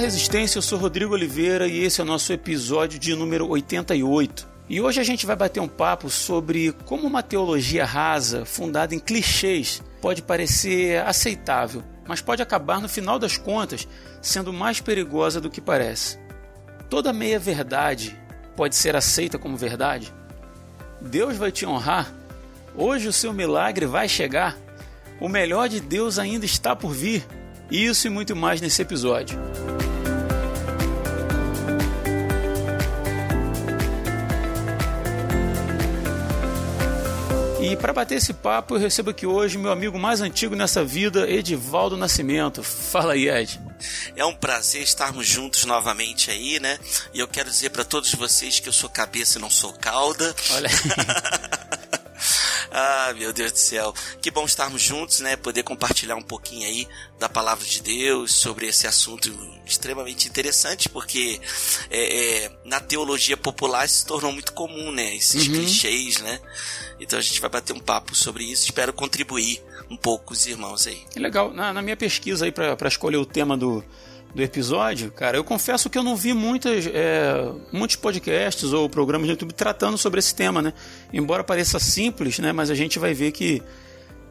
Resistência, eu sou Rodrigo Oliveira e esse é o nosso episódio de número 88. E hoje a gente vai bater um papo sobre como uma teologia rasa, fundada em clichês, pode parecer aceitável, mas pode acabar no final das contas sendo mais perigosa do que parece. Toda meia-verdade pode ser aceita como verdade? Deus vai te honrar? Hoje o seu milagre vai chegar? O melhor de Deus ainda está por vir? Isso e muito mais nesse episódio. E para bater esse papo, eu recebo aqui hoje meu amigo mais antigo nessa vida, Edivaldo Nascimento. Fala aí, Ed. É um prazer estarmos juntos novamente aí, né? E eu quero dizer para todos vocês que eu sou cabeça e não sou cauda. Olha aí. Ah, meu Deus do céu. Que bom estarmos juntos, né? Poder compartilhar um pouquinho aí da palavra de Deus sobre esse assunto extremamente interessante, porque é, é, na teologia popular se tornou muito comum, né? Esses uhum. clichês, né? Então a gente vai bater um papo sobre isso. Espero contribuir um pouco com os irmãos aí. É legal. Na, na minha pesquisa aí para escolher o tema do, do episódio, cara, eu confesso que eu não vi muitas, é, muitos podcasts ou programas no YouTube tratando sobre esse tema, né? Embora pareça simples, né? Mas a gente vai ver que.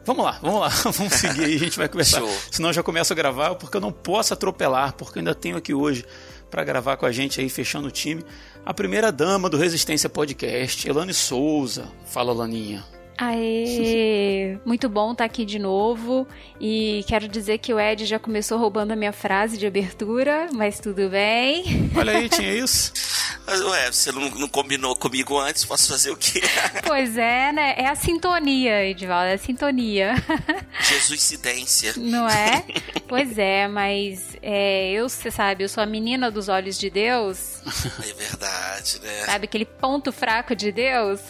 Vamos lá, vamos lá, vamos seguir aí, a gente vai conversar. Senão eu já começo a gravar, porque eu não posso atropelar, porque eu ainda tenho aqui hoje para gravar com a gente aí, fechando o time, a primeira dama do Resistência Podcast, Elane Souza. Fala, Laninha. Aê! Muito bom estar tá aqui de novo. E quero dizer que o Ed já começou roubando a minha frase de abertura, mas tudo bem. Olha aí, tinha isso. Ué, você não, não, combinou comigo antes, posso fazer o quê? Pois é, né? É a sintonia, Edivaldo, é a sintonia. Jesuicidência. Não é? Pois é, mas é, eu, você sabe, eu sou a menina dos olhos de Deus. É verdade, né? Sabe aquele ponto fraco de Deus?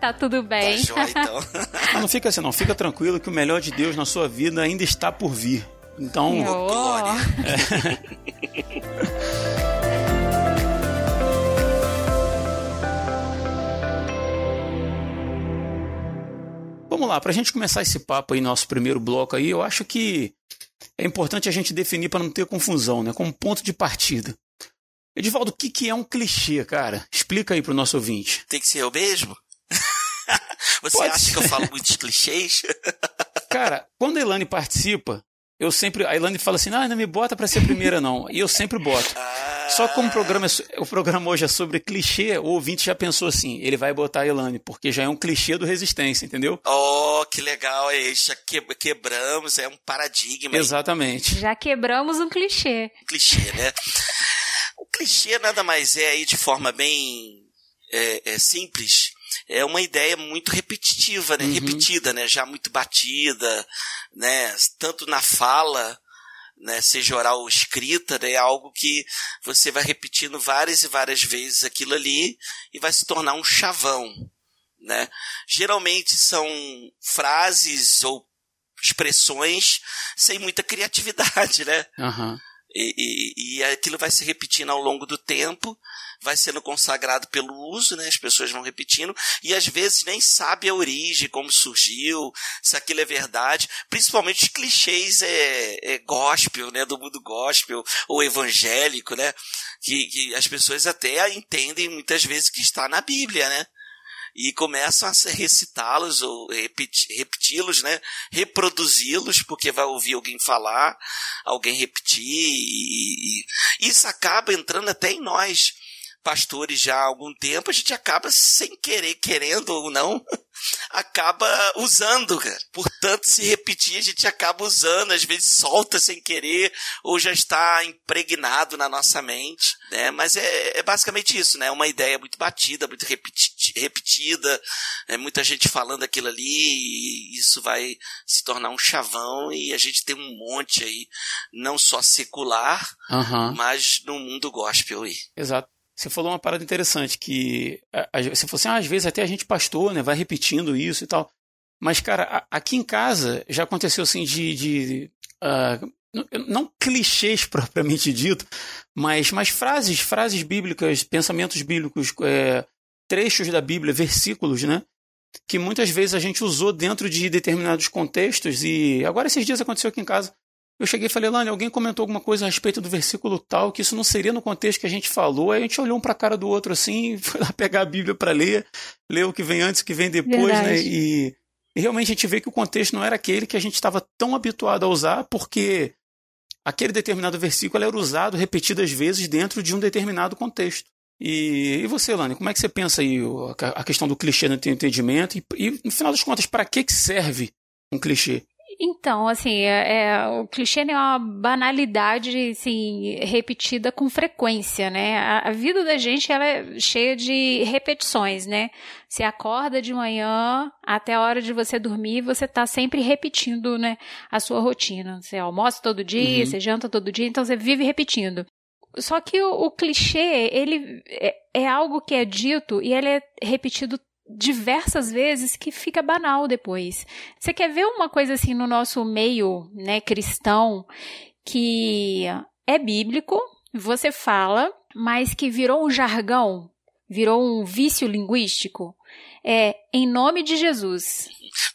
tá tudo bem. Tá jóia, então. Não, não fica assim, não. Fica tranquilo que o melhor de Deus na sua vida ainda está por vir. Então. Oh. É. Vamos lá, para a gente começar esse papo aí, nosso primeiro bloco aí, eu acho que é importante a gente definir para não ter confusão, né? Como ponto de partida. Edivaldo, o que, que é um clichê, cara? Explica aí para o nosso ouvinte. Tem que ser eu mesmo? Você Pode acha ser. que eu falo muitos clichês? cara, quando a Elane participa, eu sempre. A Elane fala assim: ah, não me bota para ser a primeira, não. E eu sempre boto. Ah. Só que como o programa, é, o programa hoje é sobre clichê, o ouvinte já pensou assim: ele vai botar a Elane, porque já é um clichê do Resistência, entendeu? Oh, que legal, aí já que, quebramos, é um paradigma. Exatamente. Já quebramos um clichê. Um clichê, né? o clichê nada mais é aí de forma bem é, é simples é uma ideia muito repetitiva, né? Uhum. Repetida, né? Já muito batida, né? Tanto na fala né, seja oral ou escrita, né, é algo que você vai repetindo várias e várias vezes aquilo ali e vai se tornar um chavão. Né? Geralmente são frases ou expressões sem muita criatividade, né? Uhum. E, e, e aquilo vai se repetindo ao longo do tempo vai sendo consagrado pelo uso, né? As pessoas vão repetindo e às vezes nem sabe a origem, como surgiu, se aquilo é verdade. Principalmente os clichês é, é gospel, né? Do mundo gospel ou evangélico, né? Que, que as pessoas até entendem muitas vezes que está na Bíblia, né? e começam a recitá-los ou repeti-los, né? Reproduzi-los, porque vai ouvir alguém falar, alguém repetir, e, e, isso acaba entrando até em nós pastores já há algum tempo, a gente acaba sem querer, querendo ou não, acaba usando, cara. Portanto, se repetir, a gente acaba usando, às vezes solta sem querer, ou já está impregnado na nossa mente, né? Mas é, é basicamente isso, né? Uma ideia muito batida, muito repeti repetida, né? muita gente falando aquilo ali, e isso vai se tornar um chavão, e a gente tem um monte aí, não só secular, uhum. mas no mundo gospel aí. Exato. Você falou uma parada interessante, que você falou assim, ah, às vezes até a gente pastor, né, vai repetindo isso e tal. Mas, cara, aqui em casa já aconteceu assim de. de uh, não clichês propriamente dito, mas, frases, frases bíblicas, pensamentos bíblicos, é, trechos da Bíblia, versículos, né? Que muitas vezes a gente usou dentro de determinados contextos e agora esses dias aconteceu aqui em casa. Eu cheguei e falei, Lani, alguém comentou alguma coisa a respeito do versículo tal, que isso não seria no contexto que a gente falou. Aí a gente olhou um para a cara do outro assim, foi lá pegar a Bíblia para ler, ler o que vem antes, o que vem depois, né? Verdade. né? E, e realmente a gente vê que o contexto não era aquele que a gente estava tão habituado a usar, porque aquele determinado versículo era usado repetidas vezes dentro de um determinado contexto. E, e você, Lani, como é que você pensa aí a, a questão do clichê no teu entendimento? E, e, no final das contas, para que, que serve um clichê? Então, assim, é, é, o clichê é uma banalidade, assim, repetida com frequência, né? A, a, vida da gente, ela é cheia de repetições, né? Você acorda de manhã até a hora de você dormir, você está sempre repetindo, né, a sua rotina. Você almoça todo dia, uhum. você janta todo dia, então você vive repetindo. Só que o, o clichê, ele é, é algo que é dito e ele é repetido diversas vezes que fica banal depois. Você quer ver uma coisa assim no nosso meio, né, cristão, que é bíblico, você fala, mas que virou um jargão, virou um vício linguístico? É em nome de Jesus.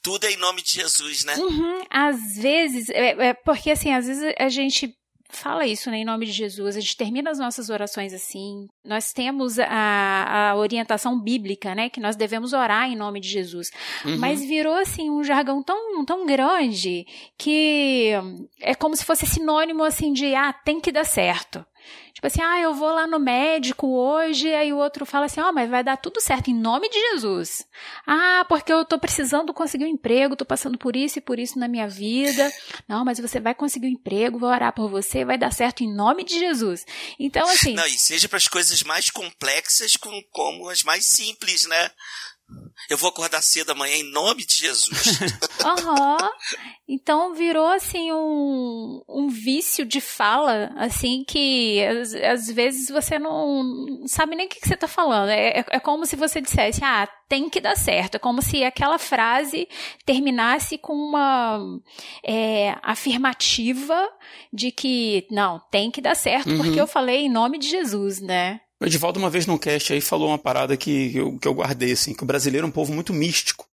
Tudo é em nome de Jesus, né? Uhum, às vezes, é, é porque assim, às vezes a gente fala isso né, em nome de Jesus. A gente termina as nossas orações assim. Nós temos a, a orientação bíblica, né? Que nós devemos orar em nome de Jesus. Uhum. Mas virou assim um jargão tão, tão grande que é como se fosse sinônimo assim de ah, tem que dar certo. Tipo assim, ah, eu vou lá no médico hoje, aí o outro fala assim, ó, oh, mas vai dar tudo certo em nome de Jesus. Ah, porque eu tô precisando conseguir um emprego, tô passando por isso e por isso na minha vida. Não, mas você vai conseguir um emprego, vou orar por você, vai dar certo em nome de Jesus. Então, assim. Não, e seja para as coisas mais complexas como as mais simples, né? Eu vou acordar cedo amanhã em nome de Jesus. Aham. uhum. Então virou assim um, um vício de fala, assim, que às, às vezes você não sabe nem o que, que você está falando. É, é, é, como se você dissesse, ah, tem que dar certo. É como se aquela frase terminasse com uma é, afirmativa de que, não, tem que dar certo, uhum. porque eu falei em nome de Jesus, né? O Edivaldo, uma vez no cast aí, falou uma parada que eu, que eu guardei, assim, que o brasileiro é um povo muito místico.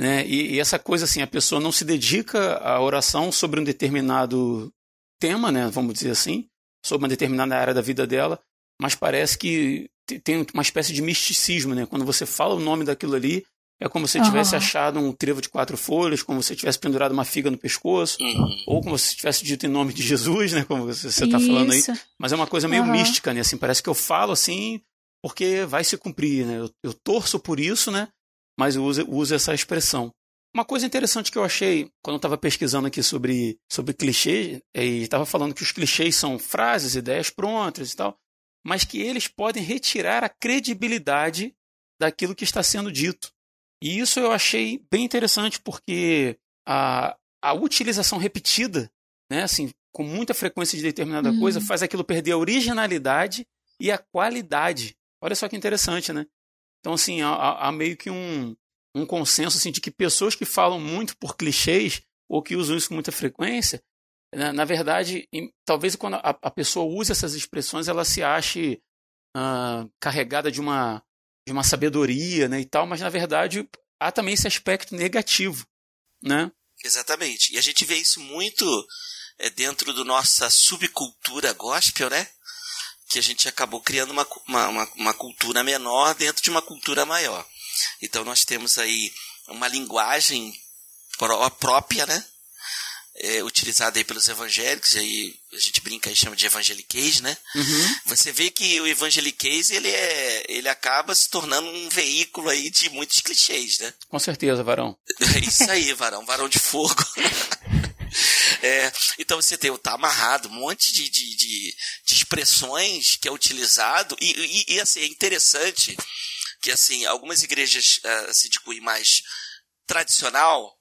Né? E, e, essa coisa, assim, a pessoa não se dedica à oração sobre um determinado tema, né? Vamos dizer assim, sobre uma determinada área da vida dela, mas parece que tem uma espécie de misticismo, né? Quando você fala o nome daquilo ali, é como se você tivesse uhum. achado um trevo de quatro folhas, como se você tivesse pendurado uma figa no pescoço, uhum. ou como se tivesse dito em nome de Jesus, né? Como você está falando aí. Mas é uma coisa meio uhum. mística, né? Assim, parece que eu falo assim porque vai se cumprir, né? Eu, eu torço por isso, né? Mas eu uso, uso essa expressão. Uma coisa interessante que eu achei quando eu estava pesquisando aqui sobre, sobre clichês, é, e estava falando que os clichês são frases, ideias prontas e tal, mas que eles podem retirar a credibilidade daquilo que está sendo dito. E isso eu achei bem interessante porque a, a utilização repetida, né, assim, com muita frequência de determinada uhum. coisa, faz aquilo perder a originalidade e a qualidade. Olha só que interessante, né? Então, assim, há, há meio que um, um consenso assim, de que pessoas que falam muito por clichês ou que usam isso com muita frequência, na, na verdade, em, talvez quando a, a, pessoa use essas expressões, ela se ache carregada de uma de uma sabedoria, né, e tal, mas na verdade há também esse aspecto negativo, né? Exatamente. E a gente vê isso muito é, dentro da nossa subcultura gospel, né? Que a gente acabou criando uma, uma, uma, cultura menor dentro de uma cultura maior. Então nós temos aí uma linguagem própria, né? É, utilizada aí pelos evangélicos, aí a gente brinca e chama de evangeliquez, né? Uhum. Você vê que o evangeliquez, ele, é, ele acaba se tornando um veículo aí de muitos clichês, né? Com certeza, varão. É isso aí, varão, varão de fogo. É, então você tem o tá amarrado, um monte de, de, de, de expressões que é utilizado, e, e, e, assim, é interessante que assim, algumas igrejas assim, de cunho mais tradicional,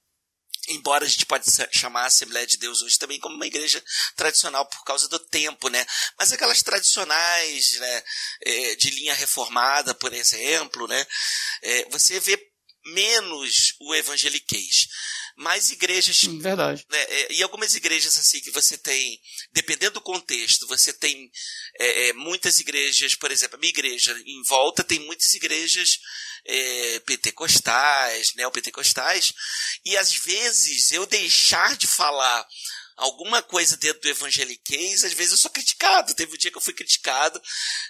embora a gente pode chamar a Assembleia de Deus hoje também como uma igreja tradicional por causa do tempo, né? Mas aquelas tradicionais, né, é, de linha reformada, por exemplo, né, é, você vê menos o evangeliquez. Mais igrejas. Verdade. Né, é, e algumas igrejas, assim, que você tem, dependendo do contexto, você tem é, é, muitas igrejas, por exemplo, a minha igreja em volta tem muitas igrejas é, pentecostais, neopentecostais, e às vezes eu deixar de falar alguma coisa dentro do evangeliquez, às vezes eu sou criticado. Teve um dia que eu fui criticado,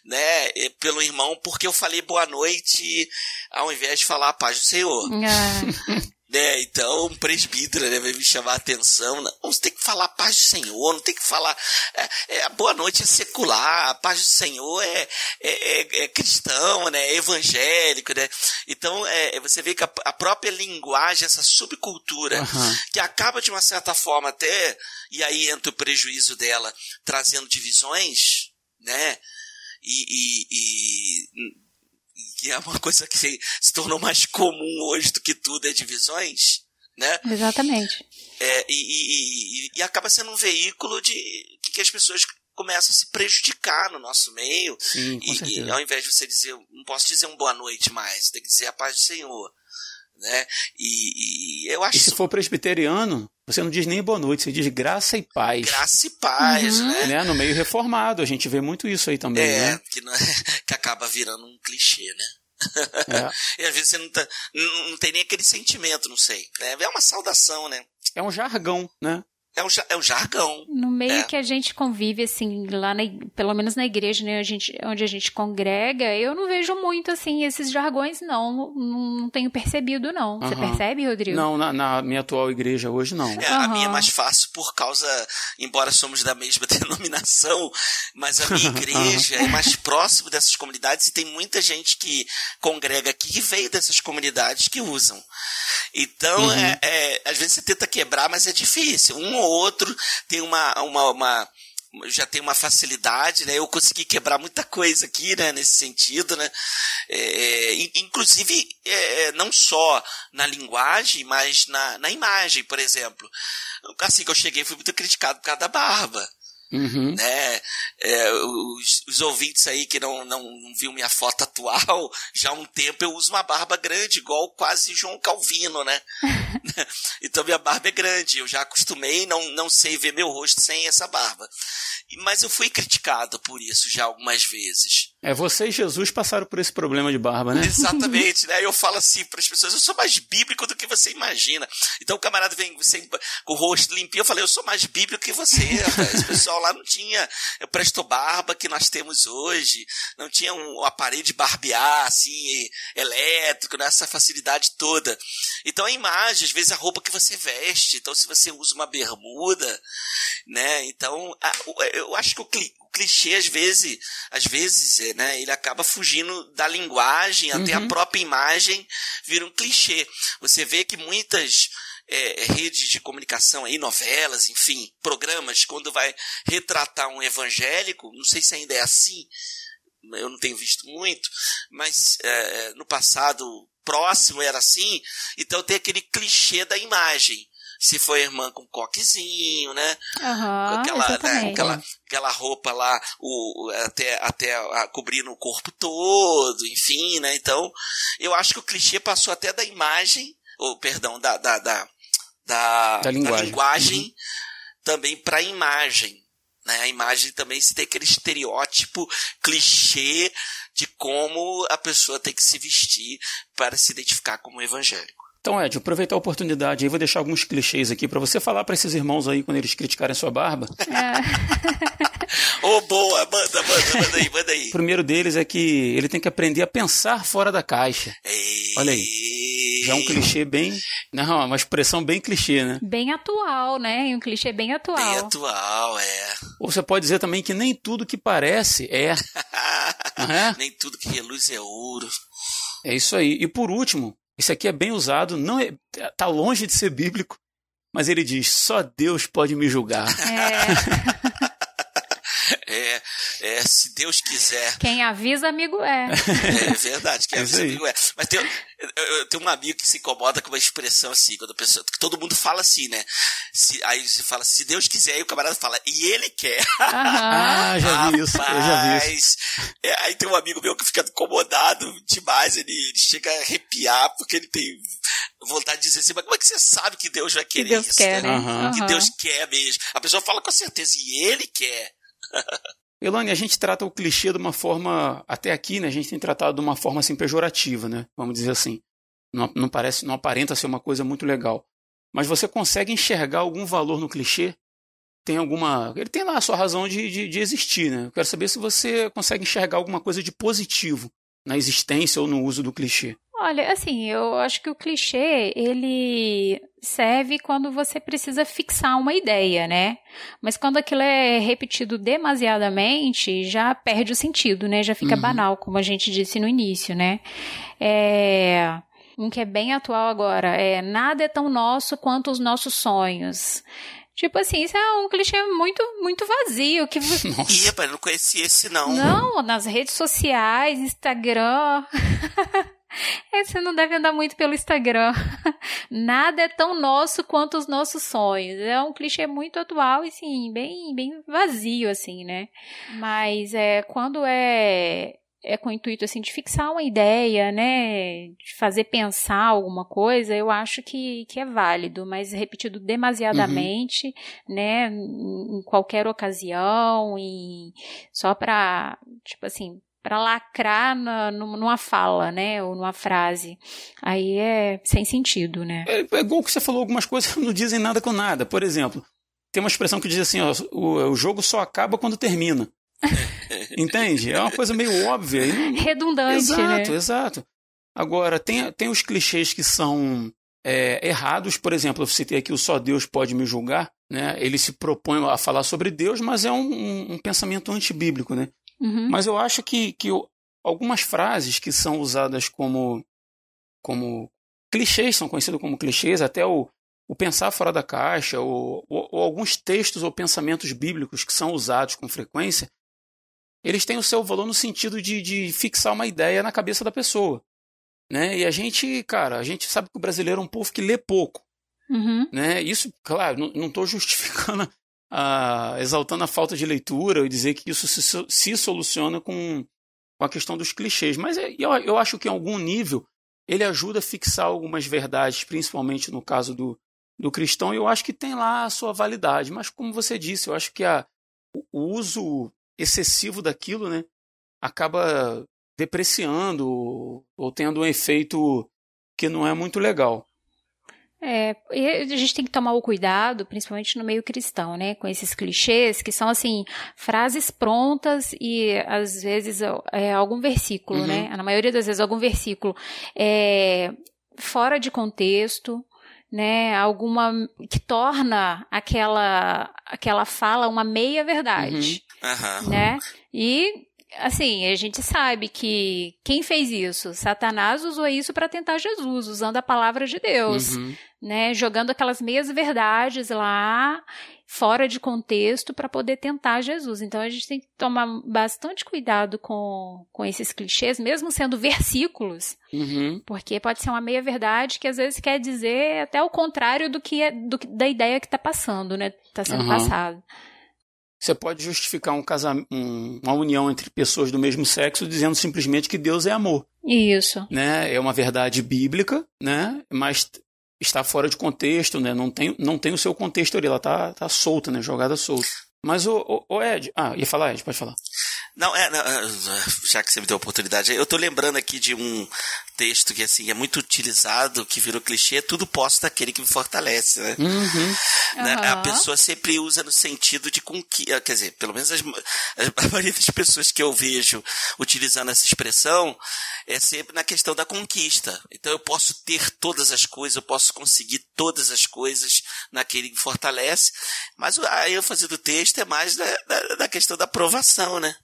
né, pelo irmão porque eu falei boa noite ao invés de falar a paz do Senhor. Ah. Né? Então, um presbítero né, vai me chamar a atenção. Não, você tem que falar a paz do Senhor, não tem que falar. É, é, a boa noite é secular, a paz do Senhor é, é, é, é cristão, né? é evangélico. Né? Então, é, você vê que a, a, própria linguagem, essa subcultura, uhum. que acaba de uma certa forma até. E aí entra o prejuízo dela, trazendo divisões, né? e, e, e que é uma coisa que se, tornou mais comum hoje do que tudo, é divisões, né? Exatamente. É, e, e, e, e, acaba sendo um veículo de que as pessoas começam a se prejudicar no nosso meio. Sim, com e, e ao invés de você dizer, não posso dizer um boa noite mais, tem que dizer a paz do Senhor né? E, e eu acho. E se for presbiteriano, você não diz nem boa noite, você diz graça e paz. Graça e paz, uhum. né? né? No meio reformado, a gente vê muito isso aí também, é, né? Que, não, é, que acaba virando um clichê, né? É. e às vezes você não, tá, não, não tem nem aquele sentimento, não sei. Né? É uma saudação, né? É um jargão, né? É um, é um jargão. No meio é. que a gente convive, assim, lá, na, pelo menos na igreja, né, a gente, onde a gente congrega, eu não vejo muito, assim, esses jargões, não. Não tenho percebido, não. Você percebe, Rodrigo? Não, na, na, minha atual igreja hoje, não. É, uhum. A minha é mais fácil por causa, embora somos da mesma denominação, mas a minha igreja é mais próximo dessas comunidades e tem muita gente que congrega aqui que veio dessas comunidades que usam. Então, uhum. é, é, às vezes você tenta quebrar, mas é difícil. Um ou outro tem uma, uma, uma já tem uma facilidade, né? Eu consegui quebrar muita coisa aqui, né? Nesse sentido, né? É, inclusive, é, não só na linguagem, mas na, na imagem, por exemplo. Assim que eu cheguei, fui muito criticado por causa da barba. Uhum. Né? É, os, os, ouvintes aí que não, não, não viu minha foto atual, já há um tempo eu uso uma barba grande, igual quase João Calvino, né? então minha barba é grande, eu já acostumei, não, não sei ver meu rosto sem essa barba. Mas eu fui criticado por isso já algumas vezes. É, você e Jesus passaram por esse problema de barba, né? Exatamente, né? Eu falo assim para as pessoas, eu sou mais bíblico do que você imagina. Então o camarada vem sem, com o rosto limpinho, eu falei, eu sou mais bíblico que você. O pessoal lá não tinha o presto barba que nós temos hoje, não tinha um aparelho de barbear, assim, elétrico, nessa né? facilidade toda. Então a imagem, às vezes a roupa que você veste, então se você usa uma bermuda, né? Então, eu acho que o clichê às vezes, às vezes, é, né, ele acaba fugindo da linguagem, até a uhum. própria imagem vira um clichê. Você vê que muitas é, redes de comunicação aí, novelas, enfim, programas, quando vai retratar um evangélico, não sei se ainda é assim, eu não tenho visto muito, mas é, no passado próximo era assim, então tem aquele clichê da imagem se foi irmã com coquezinho, né? Uhum, aquela, né, aquela, aquela roupa lá, o, até, até a, cobrindo o corpo todo, enfim, né? Então, eu acho que o clichê passou até da imagem, ou perdão, da, da, da, da, da linguagem, da linguagem uhum. também para a imagem. Né? A imagem também se tem aquele estereótipo clichê de como a pessoa tem que se vestir para se identificar como evangélico. Então, Ed, aproveitar a oportunidade aí, vou deixar alguns clichês aqui para você falar para esses irmãos aí quando eles criticarem sua barba. É. Ô, oh, boa, manda, manda, manda aí, manda aí. O primeiro deles é que ele tem que aprender a pensar fora da caixa. Ei. Olha aí. Já é um clichê bem. Não, uma expressão bem clichê, né? Bem atual, né? Um clichê bem atual. Bem atual, é. Ou você pode dizer também que nem tudo que parece é. é? Nem tudo que reluz é ouro. É isso aí. E por último, esse aqui é bem usado, não é, tá longe de ser bíblico, mas ele diz: só Deus pode me julgar. É. É, se Deus quiser. Quem avisa, amigo é. É verdade, quem é avisa, amigo é. Mas tem, eu, eu, tenho um amigo que se incomoda com uma expressão assim, quando a pessoa, todo mundo fala assim, né? Se, aí você fala, se Deus quiser, e o camarada fala, e ele quer. Ah, já vi isso, eu já vi isso. É, aí tem um amigo meu que fica incomodado demais, ele, ele chega a arrepiar, porque ele tem vontade de dizer assim, mas como é que você sabe que Deus vai querer que Deus isso? Quer, né? Uhum. Que Deus quer mesmo. A pessoa fala com certeza, e ele quer. Elane, a gente trata o clichê de uma forma, até aqui, né, a gente tem tratado de uma forma assim pejorativa, né? Vamos dizer assim. Não, não parece, não aparenta ser uma coisa muito legal. Mas você consegue enxergar algum valor no clichê? tem alguma. Ele tem lá a sua razão de, de, de existir, né? Eu quero saber se você consegue enxergar alguma coisa de positivo na existência ou no uso do clichê. Olha, assim, eu acho que o clichê, ele serve quando você precisa fixar uma ideia, né? Mas quando aquilo é repetido demasiadamente, já perde o sentido, né? Já fica uhum. banal, como a gente disse no início, né? É... Um que é bem atual agora é nada é tão nosso quanto os nossos sonhos. Tipo assim, isso é um clichê muito, muito vazio. Que você... Ih, rapaz, não conhecia esse não. Não, nas redes sociais, Instagram. É, você não deve andar muito pelo Instagram. Nada é tão nosso quanto os nossos sonhos. É um clichê muito atual e, sim, bem, bem vazio, assim, né? Mas é, quando é é com o intuito assim de fixar uma ideia, né, de fazer pensar alguma coisa, eu acho que, que é válido, mas repetido demasiadamente, uhum. né, em qualquer ocasião e só para tipo assim para lacrar na, numa fala, né, ou numa frase. Aí é sem sentido, né? É, é igual que você falou, algumas coisas não dizem nada com nada. Por exemplo, tem uma expressão que diz assim, ó, o, o jogo só acaba quando termina. Entende? É uma coisa meio óbvia. Redundante, exato, né? Exato, Agora, tem, tem os clichês que são é, errados. Por exemplo, eu citei aqui o só Deus pode me julgar. Né? Ele se propõe a falar sobre Deus, mas é um, um, um pensamento antibíblico, né? Uhum. Mas eu acho que, que algumas frases que são usadas como, como clichês, são conhecidas como clichês, até o, o pensar fora da caixa, ou, ou, ou, alguns textos ou pensamentos bíblicos que são usados com frequência, eles têm o seu valor no sentido de, de fixar uma ideia na cabeça da pessoa. Né? E a gente, cara, a gente sabe que o brasileiro é um povo que lê pouco. Uhum. Né? Isso, claro, não estou justificando a, exaltando a falta de leitura e dizer que isso se, se soluciona com, com, a questão dos clichês. Mas é, eu, eu acho que em algum nível ele ajuda a fixar algumas verdades, principalmente no caso do, do cristão, e eu acho que tem lá a sua validade. Mas como você disse, eu acho que a, o uso excessivo daquilo né, acaba depreciando ou tendo um efeito que não é muito legal. É, a gente tem que tomar o cuidado, principalmente no meio cristão, né, com esses clichês que são assim frases prontas e às vezes é, algum versículo, uhum. né, na maioria das vezes algum versículo é, fora de contexto, né, alguma que torna aquela aquela fala uma meia verdade, uhum. né, e assim, a gente sabe que quem fez isso? Satanás usou isso para tentar Jesus, usando a palavra de Deus, uhum. né? Jogando aquelas meias verdades lá fora de contexto para poder tentar Jesus. Então a gente tem que tomar bastante cuidado com, com esses clichês, mesmo sendo versículos, uhum. porque pode ser uma meia verdade que às vezes quer dizer até o contrário do que é, do, da ideia que está passando, né? Está sendo uhum. passado. Você pode justificar um casamento, um, uma união entre pessoas do mesmo sexo dizendo simplesmente que Deus é amor. Isso. Né? É uma verdade bíblica, né? Mas está fora de contexto, né? Não tem, não tem o seu contexto ali, ela tá, tá solta, né? Jogada solta. Mas o, o, o Ed, ah, ia falar, Ed, pode falar. Não, é, não, é, já que você me deu a oportunidade, eu tô lembrando aqui de um texto que assim é muito utilizado, que virou clichê, tudo posso daquele que me fortalece, né? Uhum. Uhum. A pessoa sempre usa no sentido de conquista, quer dizer, pelo menos as, a maioria das pessoas que eu vejo utilizando essa expressão é sempre na questão da conquista. Então eu posso ter todas as coisas, eu posso conseguir todas as coisas naquele que me fortalece, mas a ênfase do texto é mais da, da, da questão da aprovação, né?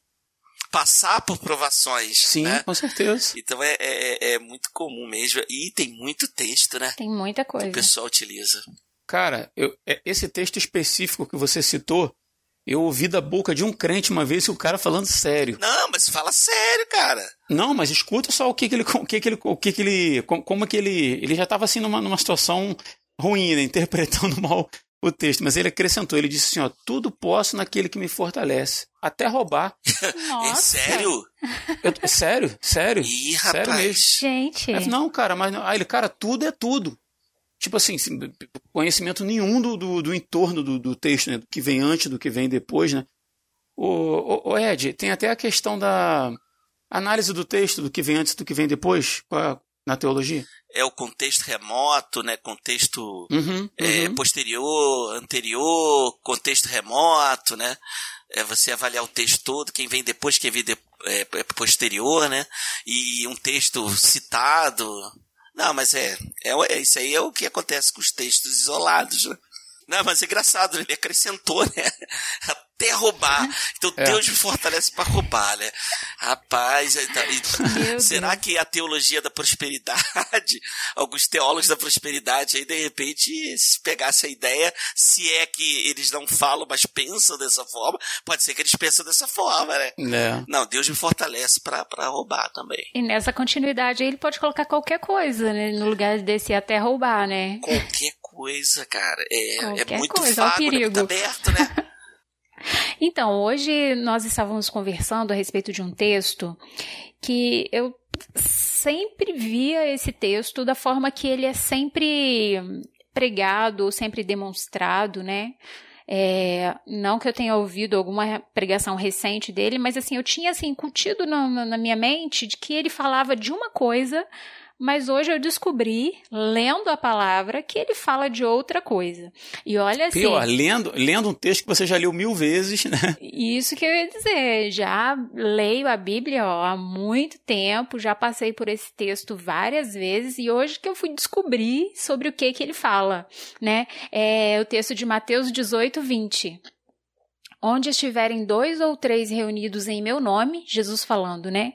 Passar por provações. Sim, né? com certeza. Então é, é, é, muito comum mesmo. E tem muito texto, né? Tem muita coisa. Que o pessoal utiliza. Cara, eu, é, esse texto específico que você citou, eu ouvi da boca de um crente uma vez o cara falando sério. Não, mas fala sério, cara. Não, mas escuta só o que, que ele. O que, que ele. O que, que ele. Como, como que ele. Ele já estava assim numa, numa situação ruim, né? interpretando mal o texto, mas ele acrescentou, ele disse assim, ó, tudo posso naquele que me fortalece, até roubar. Nossa. É sério? Eu, sério, sério. Ih, sério rapaz. mesmo. Gente. Eu, não, cara, mas aí ele, cara, tudo é tudo. Tipo assim, conhecimento nenhum do, do, do entorno do, do, texto, né? Do que vem antes, do que vem depois, né? O, o, o, Ed, tem até a questão da análise do texto, do que vem antes, do que vem depois, na teologia. É o contexto remoto, né? Contexto uhum, é, uhum. posterior, anterior, contexto remoto, né? É você avaliar o texto todo, quem vem depois, quem vem de, é, é posterior, né? E um texto citado. Não, mas é, é, é, isso aí é o que acontece com os textos isolados, né? Não, mas é engraçado, ele acrescentou, né? Até roubar. Então é. Deus me fortalece para roubar, né? Rapaz, então, será que a teologia da prosperidade, alguns teólogos da prosperidade aí, de repente, se pegasse a ideia, se é que eles não falam, mas pensam dessa forma, pode ser que eles pensam dessa forma, né? É. Não, Deus me fortalece para roubar também. E nessa continuidade aí, ele pode colocar qualquer coisa, né? No lugar desse até roubar, né? Qualquer coisa, cara. É, é muito coisa, vago, é um perigo. é muito aberto, né? então, hoje nós estávamos conversando a respeito de um texto que eu sempre via esse texto da forma que ele é sempre pregado, sempre demonstrado, né? É, não que eu tenha ouvido alguma pregação recente dele, mas assim, eu tinha assim, incutido na, na minha mente de que ele falava de uma coisa, mas hoje eu descobri, lendo a palavra, que ele fala de outra coisa. E olha assim. Pior, lendo, lendo um texto que você já leu mil vezes, né? Isso que eu ia dizer. Já leio a Bíblia ó, há muito tempo, já passei por esse texto várias vezes, e hoje que eu fui descobrir sobre o que, que ele fala, né? É o texto de Mateus 18, 20. Onde estiverem dois ou três reunidos em meu nome, Jesus falando, né?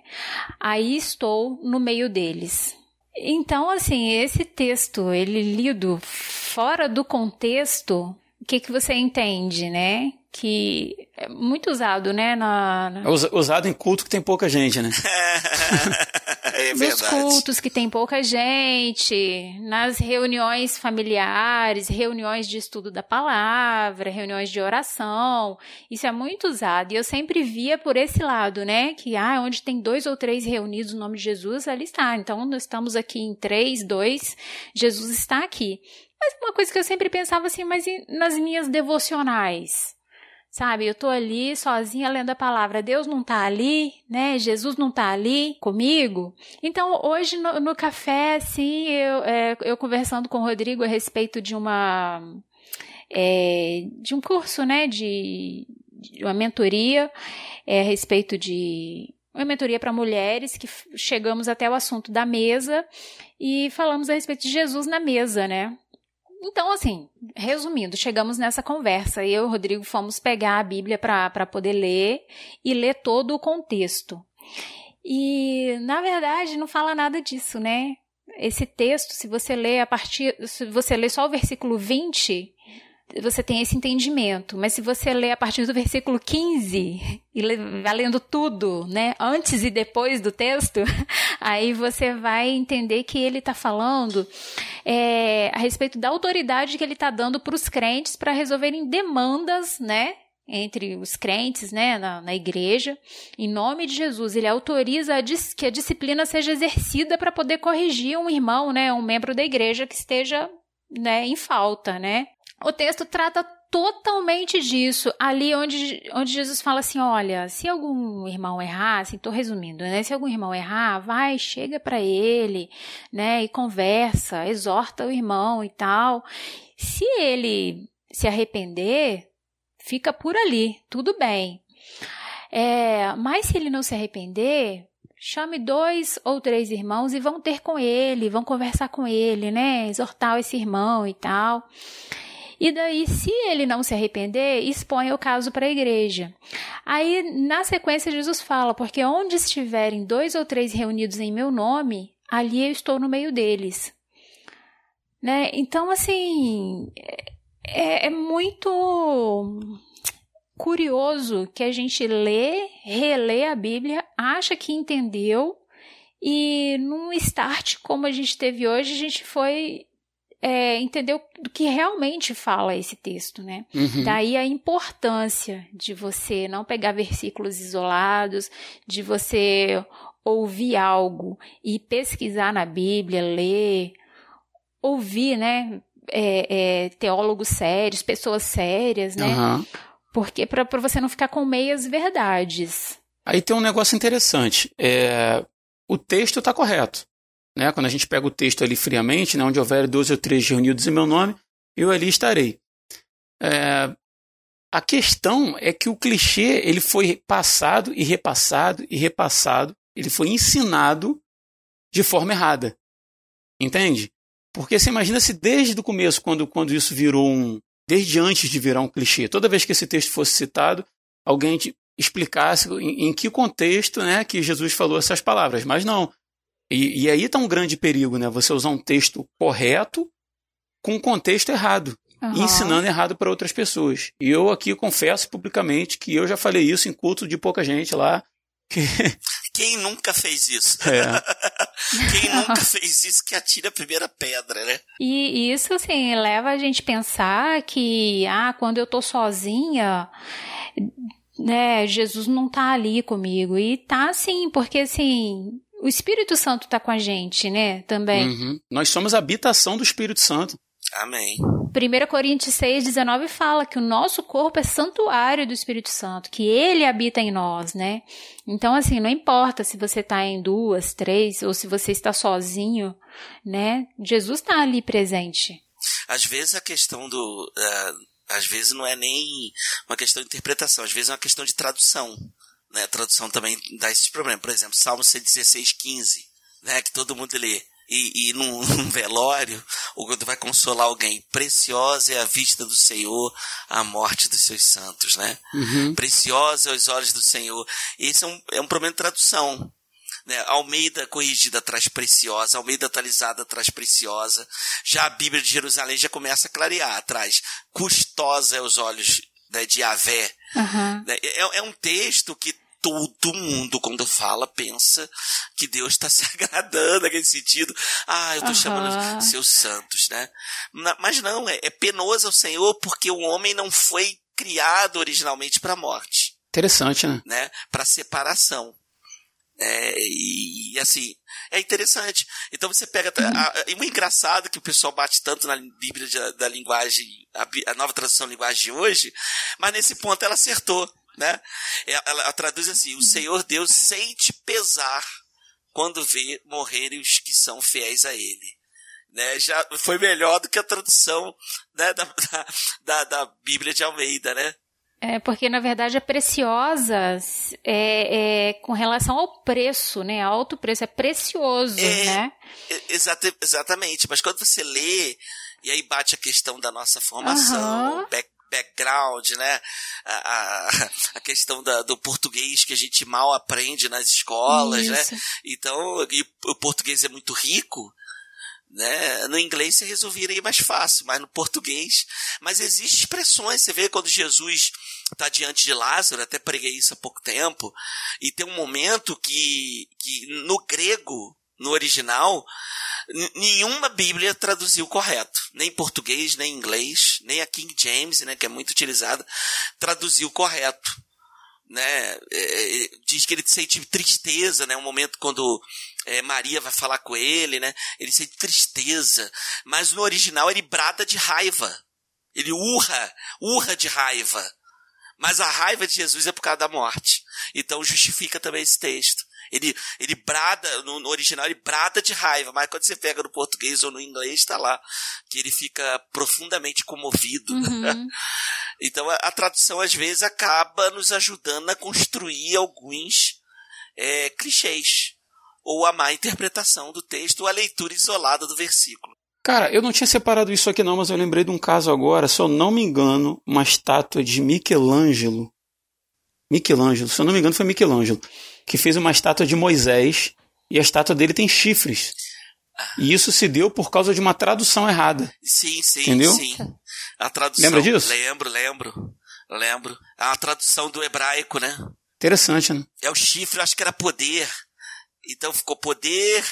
Aí estou no meio deles. Então, assim, esse texto, ele lido fora do contexto, o que, que você entende, né? Que é muito usado, né? Na, na... Usado em culto que tem pouca gente, né? é Nos cultos que tem pouca gente, nas reuniões familiares, reuniões de estudo da palavra, reuniões de oração. Isso é muito usado. E eu sempre via por esse lado, né? Que ah, onde tem dois ou três reunidos no nome de Jesus, ali está. Então, nós estamos aqui em três, dois, Jesus está aqui. Mas uma coisa que eu sempre pensava assim, mas nas minhas devocionais? Sabe, eu tô ali sozinha lendo a palavra, Deus não tá ali, né? Jesus não tá ali comigo. Então, hoje no, no café, assim, eu, é, eu conversando com o Rodrigo a respeito de uma. É, de um curso, né? De, de uma mentoria é, a respeito de uma mentoria para mulheres que chegamos até o assunto da mesa e falamos a respeito de Jesus na mesa, né? Então, assim, resumindo, chegamos nessa conversa. Eu e o Rodrigo fomos pegar a Bíblia para poder ler e ler todo o contexto. E, na verdade, não fala nada disso, né? Esse texto, se você ler a partir. Se você ler só o versículo 20, você tem esse entendimento. Mas se você lê a partir do versículo 15 e vai lendo tudo, né, antes e depois do texto, aí você vai entender que ele está falando é, a respeito da autoridade que ele está dando para os crentes para resolverem demandas, né, entre os crentes, né, na, na, igreja. Em nome de Jesus, ele autoriza a que a disciplina seja exercida para poder corrigir um irmão, né, um membro da igreja que esteja, né, em falta, né. O texto trata totalmente disso. Ali onde, onde Jesus fala assim: olha, se algum irmão errar, assim, tô resumindo, né? Se algum irmão errar, vai, chega para ele, né? E conversa, exorta o irmão e tal. Se ele se arrepender, fica por ali, tudo bem. É, mas se ele não se arrepender, chame dois ou três irmãos e vão ter com ele, vão conversar com ele, né? Exortar esse irmão e tal. E daí, se ele não se arrepender, expõe o caso para a igreja. Aí, na sequência, Jesus fala: Porque onde estiverem dois ou três reunidos em meu nome, ali eu estou no meio deles. Né? Então, assim, é, é muito curioso que a gente lê, relê a Bíblia, acha que entendeu, e num start como a gente teve hoje, a gente foi é, entender do que realmente fala esse texto, né? Uhum. Daí a importância de você não pegar versículos isolados, de você ouvir algo e pesquisar na Bíblia, ler, ouvir, né? É, é, teólogos sérios, pessoas sérias, né? Uhum. Porque para você não ficar com meias verdades. Aí tem um negócio interessante. É, o texto está correto. Né? Quando a gente pega o texto ali friamente, né? Onde houver dois ou três reunidos em meu nome, eu ali estarei. É, a questão é que o clichê ele foi passado e repassado e repassado, ele foi ensinado de forma errada. Entende? Porque você imagina se desde o começo, quando, quando isso virou um. Desde antes de virar um clichê, toda vez que esse texto fosse citado, alguém te explicasse em, em que contexto né, que Jesus falou essas palavras. Mas não. E, e aí está um grande perigo, né? Você usar um texto correto com um contexto errado. Uhum. ensinando errado para outras pessoas. E eu aqui confesso publicamente que eu já falei isso em culto de pouca gente lá. Que... Quem nunca fez isso? É. Quem nunca fez isso que atira a primeira pedra, né? E isso, assim, leva a gente a pensar que, ah, quando eu tô sozinha, né, Jesus não tá ali comigo. E tá sim, porque assim, o Espírito Santo tá com a gente, né, também. Uhum. Nós somos a habitação do Espírito Santo. Amém. 1 Coríntios 6, 19 fala que o nosso corpo é santuário do Espírito Santo, que ele habita em nós, né? Então, assim, não importa se você está em duas, três, ou se você está sozinho, né? Jesus está ali presente. Às vezes a questão do. Uh, às vezes não é nem uma questão de interpretação, às vezes é uma questão de tradução. Né? A tradução também dá esse problema. Por exemplo, Salmo 116, 15, né? que todo mundo lê e, e num, num, velório, ou quando vai consolar alguém, preciosa é a vista do Senhor, a morte dos seus santos, né? Uhum. Preciosa aos olhos do Senhor. Esse é um, é um problema de tradução. Né? Almeida corrigida traz preciosa, Almeida atualizada traz preciosa. Já a Bíblia de Jerusalém já começa a clarear, traz custosa aos olhos né, de Avé. Uhum. É, é um texto que todo mundo, quando fala, pensa que Deus está se agradando naquele sentido. Ah, eu estou uhum. chamando seus santos, né? Mas não, é, é penoso ao Senhor porque o homem não foi criado originalmente para a morte. Interessante, né? né? Para separação. É, e, e, assim, é interessante. Então você pega. Uhum. o engraçado que o pessoal bate tanto na Bíblia de, da linguagem, a, a, nova tradução linguagem de hoje, mas nesse ponto ela acertou né? É, ela, ela traduz assim: o Senhor Deus sente pesar quando vê morrerem os que são fiéis a Ele. Né, já foi melhor do que a tradução né, da, da, da, Bíblia de Almeida, né? É, porque na verdade é preciosa é, é, com relação ao preço, né? Alto preço, é precioso, é, né? Exata, exatamente, mas quando você lê, e aí bate a questão da nossa formação, uhum. back, background, né? A, a, a questão da, do português que a gente mal aprende nas escolas, né? Isso. né? Então, e o português é muito rico, né? No inglês você resolveria mais fácil, mas no português. Mas existem expressões, você vê quando Jesus está diante de Lázaro, até preguei isso há pouco tempo, e tem um momento que, que no grego, no original, nenhuma Bíblia traduziu correto. Nem português, nem inglês, nem a King James, né, que é muito utilizada, traduziu correto. Né? É, é, diz que ele sente tristeza, né? Um momento quando é, Maria vai falar com ele, né? Ele sente tristeza. Mas no original ele brada de raiva. Ele urra, urra de raiva. Mas a raiva de Jesus é por causa da morte. Então justifica também esse texto. Ele, ele brada, no, no, original ele brada de raiva, mas quando você pega no português ou no inglês, está lá que ele fica profundamente comovido. Uhum. então a, a, tradução às vezes acaba nos ajudando a construir alguns é, clichês ou a má interpretação do texto ou a leitura isolada do versículo. Cara, eu não tinha separado isso aqui não, mas eu lembrei de um caso agora, se eu não me engano, uma estátua de Michelangelo. Michelangelo, se eu não me engano foi Michelangelo que fez uma estátua de Moisés e a estátua dele tem chifres. E isso se deu por causa de uma tradução errada. Sim, sim, Entendeu? sim. A tradução. Lembra disso? Lembro, lembro. Lembro. A tradução do hebraico, né? Interessante, né? É o chifre, eu acho que era poder. Então ficou poder,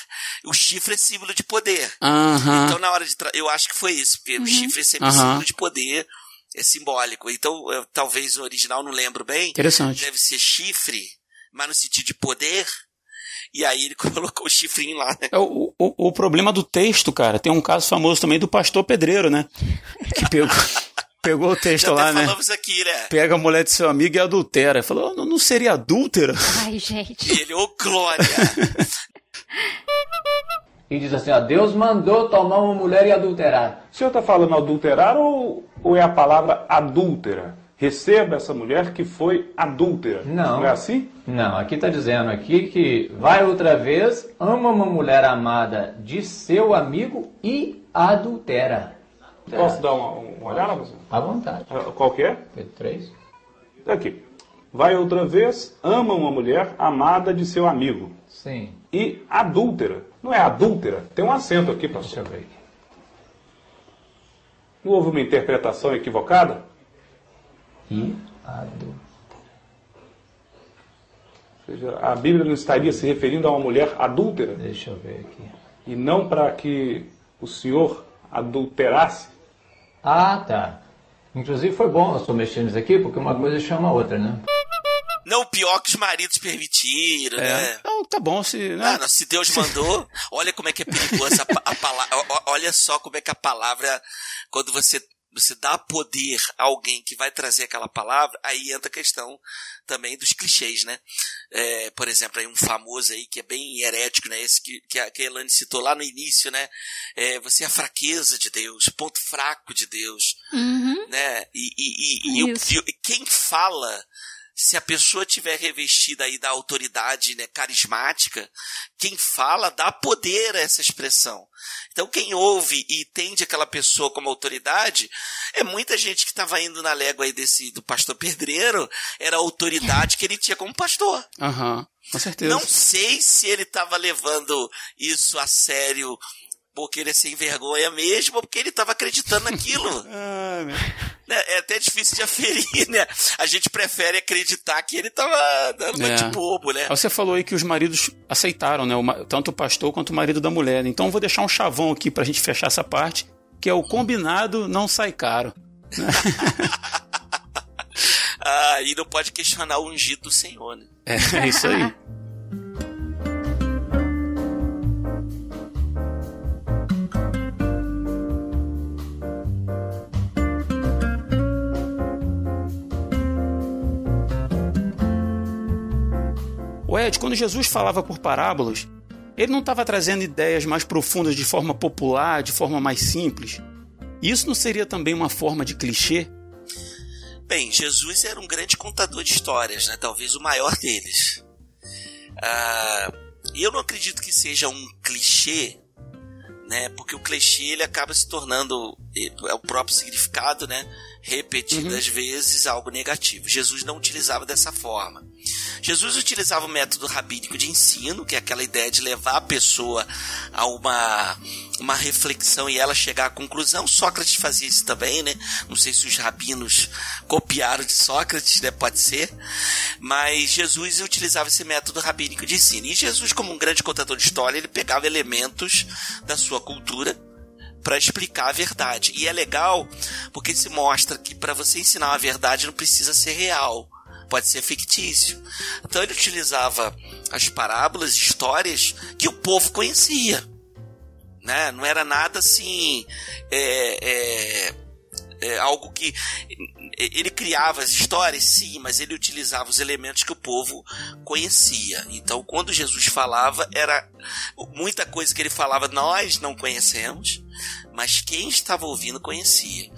o chifre é símbolo de poder. Uhum. Então na hora de. Tra... Eu acho que foi isso, porque uhum. o chifre é sempre uhum. símbolo de poder, é simbólico. Então, eu, talvez o original não lembro bem. Interessante. Deve ser chifre mas no sentido de poder. E aí ele colocou o chifrinho lá, né? É, o, o, o problema do texto, cara, tem um caso famoso também do pastor pedreiro, né? Que pegou, pegou o texto Já lá, né? Aqui, né? Pega a mulher de seu amigo e adultera. Falou, não, não seria adúltera? Ai, gente. E ele, ô oh, glória! e diz assim: ó, Deus mandou tomar uma mulher e adulterar. O senhor está falando adulterar ou, ou é a palavra adúltera? Receba essa mulher que foi adúltera. Não. Não é assim? Não, aqui está dizendo aqui que vai outra vez, ama uma mulher amada de seu amigo e adultera. Posso dar uma, uma olhada? professor? À vontade. Ah, Qual que é? Pedro 3. Aqui. Vai outra vez, ama uma mulher amada de seu amigo. Sim. E adúltera. Não é adúltera? Tem um acento aqui, Deixa pastor. eu ver aqui. Não houve uma interpretação equivocada? E adultera. Ou seja, a Bíblia não estaria se referindo a uma mulher adúltera Deixa eu ver aqui. e não para que o senhor adulterasse? Ah, tá. Inclusive foi bom eu estou mexendo nisso aqui, porque uma coisa chama a outra, né? Não, pior que os maridos permitiram, né? É. Então, tá bom, se. Né? Ah, não, se Deus mandou, olha como é que é perigoso a, a palavra. Olha só como é que a palavra, quando você, você dá poder a alguém que vai trazer aquela palavra, aí entra a questão também dos clichês, né? É, por exemplo, aí um famoso aí que é bem herético, né? Esse que, que a, que a Elane citou lá no início, né? É, você é a fraqueza de Deus, ponto fraco de Deus Uhum. né? E, e, e- e e quem fala, se a pessoa tiver revestida aí da autoridade né, carismática, quem fala dá poder a essa expressão. Então quem ouve e entende aquela pessoa como autoridade, é muita gente que estava indo na légua aí desse do pastor Pedreiro, era a autoridade que ele tinha como pastor. Aham, com certeza. Não sei se ele estava levando isso a sério porque ele é sem vergonha mesmo, ou porque ele estava acreditando naquilo. Ah, meu. né, é até difícil de aferir, né? A gente prefere acreditar que ele tava dando uma É. de bobo, né? Aí Você falou aí que os maridos aceitaram, né? o Tanto o pastor quanto o marido da mulher. Então eu vou deixar um chavão aqui pra gente fechar essa parte, que é o combinado não sai caro. Ah, e não pode questionar o ungido do Senhor, né? É, é isso aí. Ed, quando Jesus falava por parábolas, ele não estava trazendo ideias mais profundas de forma popular, de forma mais simples. Isso não seria também uma forma de clichê? Bem, Jesus era um grande contador de histórias, né? Talvez o maior deles. Ah, eu não acredito que seja um clichê, né? Porque o clichê ele acaba se tornando é o próprio significado, né? Repetidas vezes algo negativo. Jesus não utilizava dessa forma. Jesus utilizava o método rabínico de ensino, que é aquela ideia de levar a pessoa a uma, uma reflexão e ela chegar à conclusão. Sócrates fazia isso também, né? Não sei se os rabinos copiaram de Sócrates, né? Pode ser. Mas Jesus utilizava esse método rabínico de ensino. E Jesus, como um grande contador de história, ele pegava elementos da sua cultura para explicar a verdade. E é legal porque se mostra que para você ensinar uma verdade não precisa ser real pode ser fictício. Então ele utilizava as parábolas, histórias que o povo conhecia. Né? Não era nada assim. É, é, é algo que. Ele criava as histórias, sim, mas ele utilizava os elementos que o povo conhecia. Então, quando Jesus falava, era muita coisa que ele falava nós não conhecemos, mas quem estava ouvindo conhecia.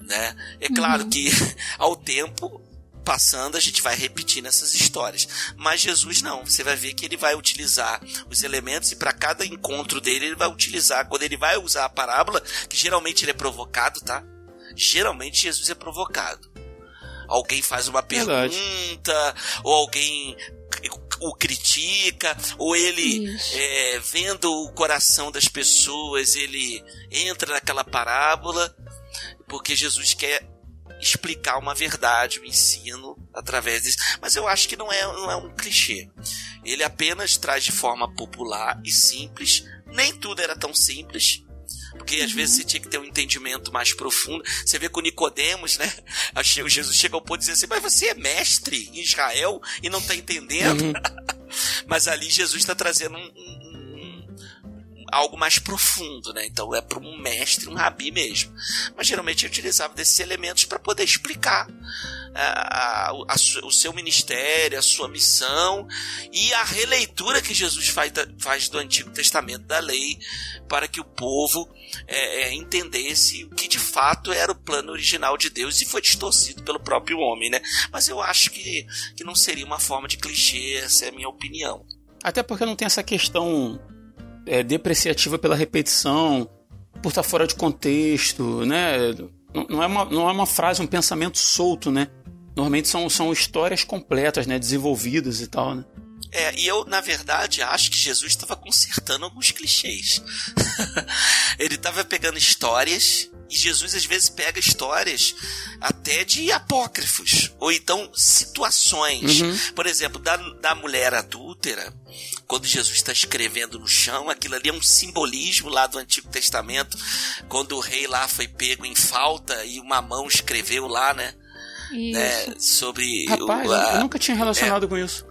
Né? É claro que ao tempo passando, a gente vai repetindo essas histórias. Mas Jesus não. Você vai ver que ele vai utilizar os elementos e para cada encontro dele, ele vai utilizar. Quando ele vai usar a parábola, que geralmente ele é provocado, tá? Geralmente Jesus é provocado. Alguém faz uma Verdade. pergunta, ou alguém o critica, ou ele, é, vendo o coração das pessoas, ele entra naquela parábola, porque Jesus quer explicar uma verdade, um ensino através disso. Mas eu acho que não é, não é um clichê. Ele apenas traz de forma popular e simples. Nem tudo era tão simples. Porque às vezes você tinha que ter um entendimento mais profundo. Você vê com Nicodemos, né? Jesus chega ao ponto de dizer assim, mas você é mestre em Israel e não está entendendo. Uhum. mas ali Jesus está trazendo um- um- algo mais profundo, né? Então é para um mestre, um rabi mesmo. Mas geralmente eu utilizava desses elementos para poder explicar a, a, a, o seu ministério, a sua missão e a releitura que Jesus faz, faz do Antigo Testamento da lei para que o povo é, é, entendesse o que de fato era o plano original de Deus e foi distorcido pelo próprio homem, né? Mas eu acho que, que não seria uma forma de clichê, essa é a minha opinião. Até porque não tem essa questão é, depreciativa pela repetição, por estar fora de contexto, né? Não é, uma, não é uma frase, um pensamento solto, né? Normalmente são, são histórias completas, né? Desenvolvidas e tal, né? É, e eu, na verdade, acho que Jesus estava consertando alguns clichês. ele estava pegando histórias, e Jesus às vezes pega histórias até de apócrifos, ou então situações. Uhum. Por exemplo, da, da mulher adúltera, quando Jesus está escrevendo no chão, aquilo ali é um simbolismo lá do Antigo Testamento, quando o rei lá foi pego em falta e uma mão escreveu lá, né? Né, sobre Rapaz, o, a, eu nunca tinha relacionado é, com isso.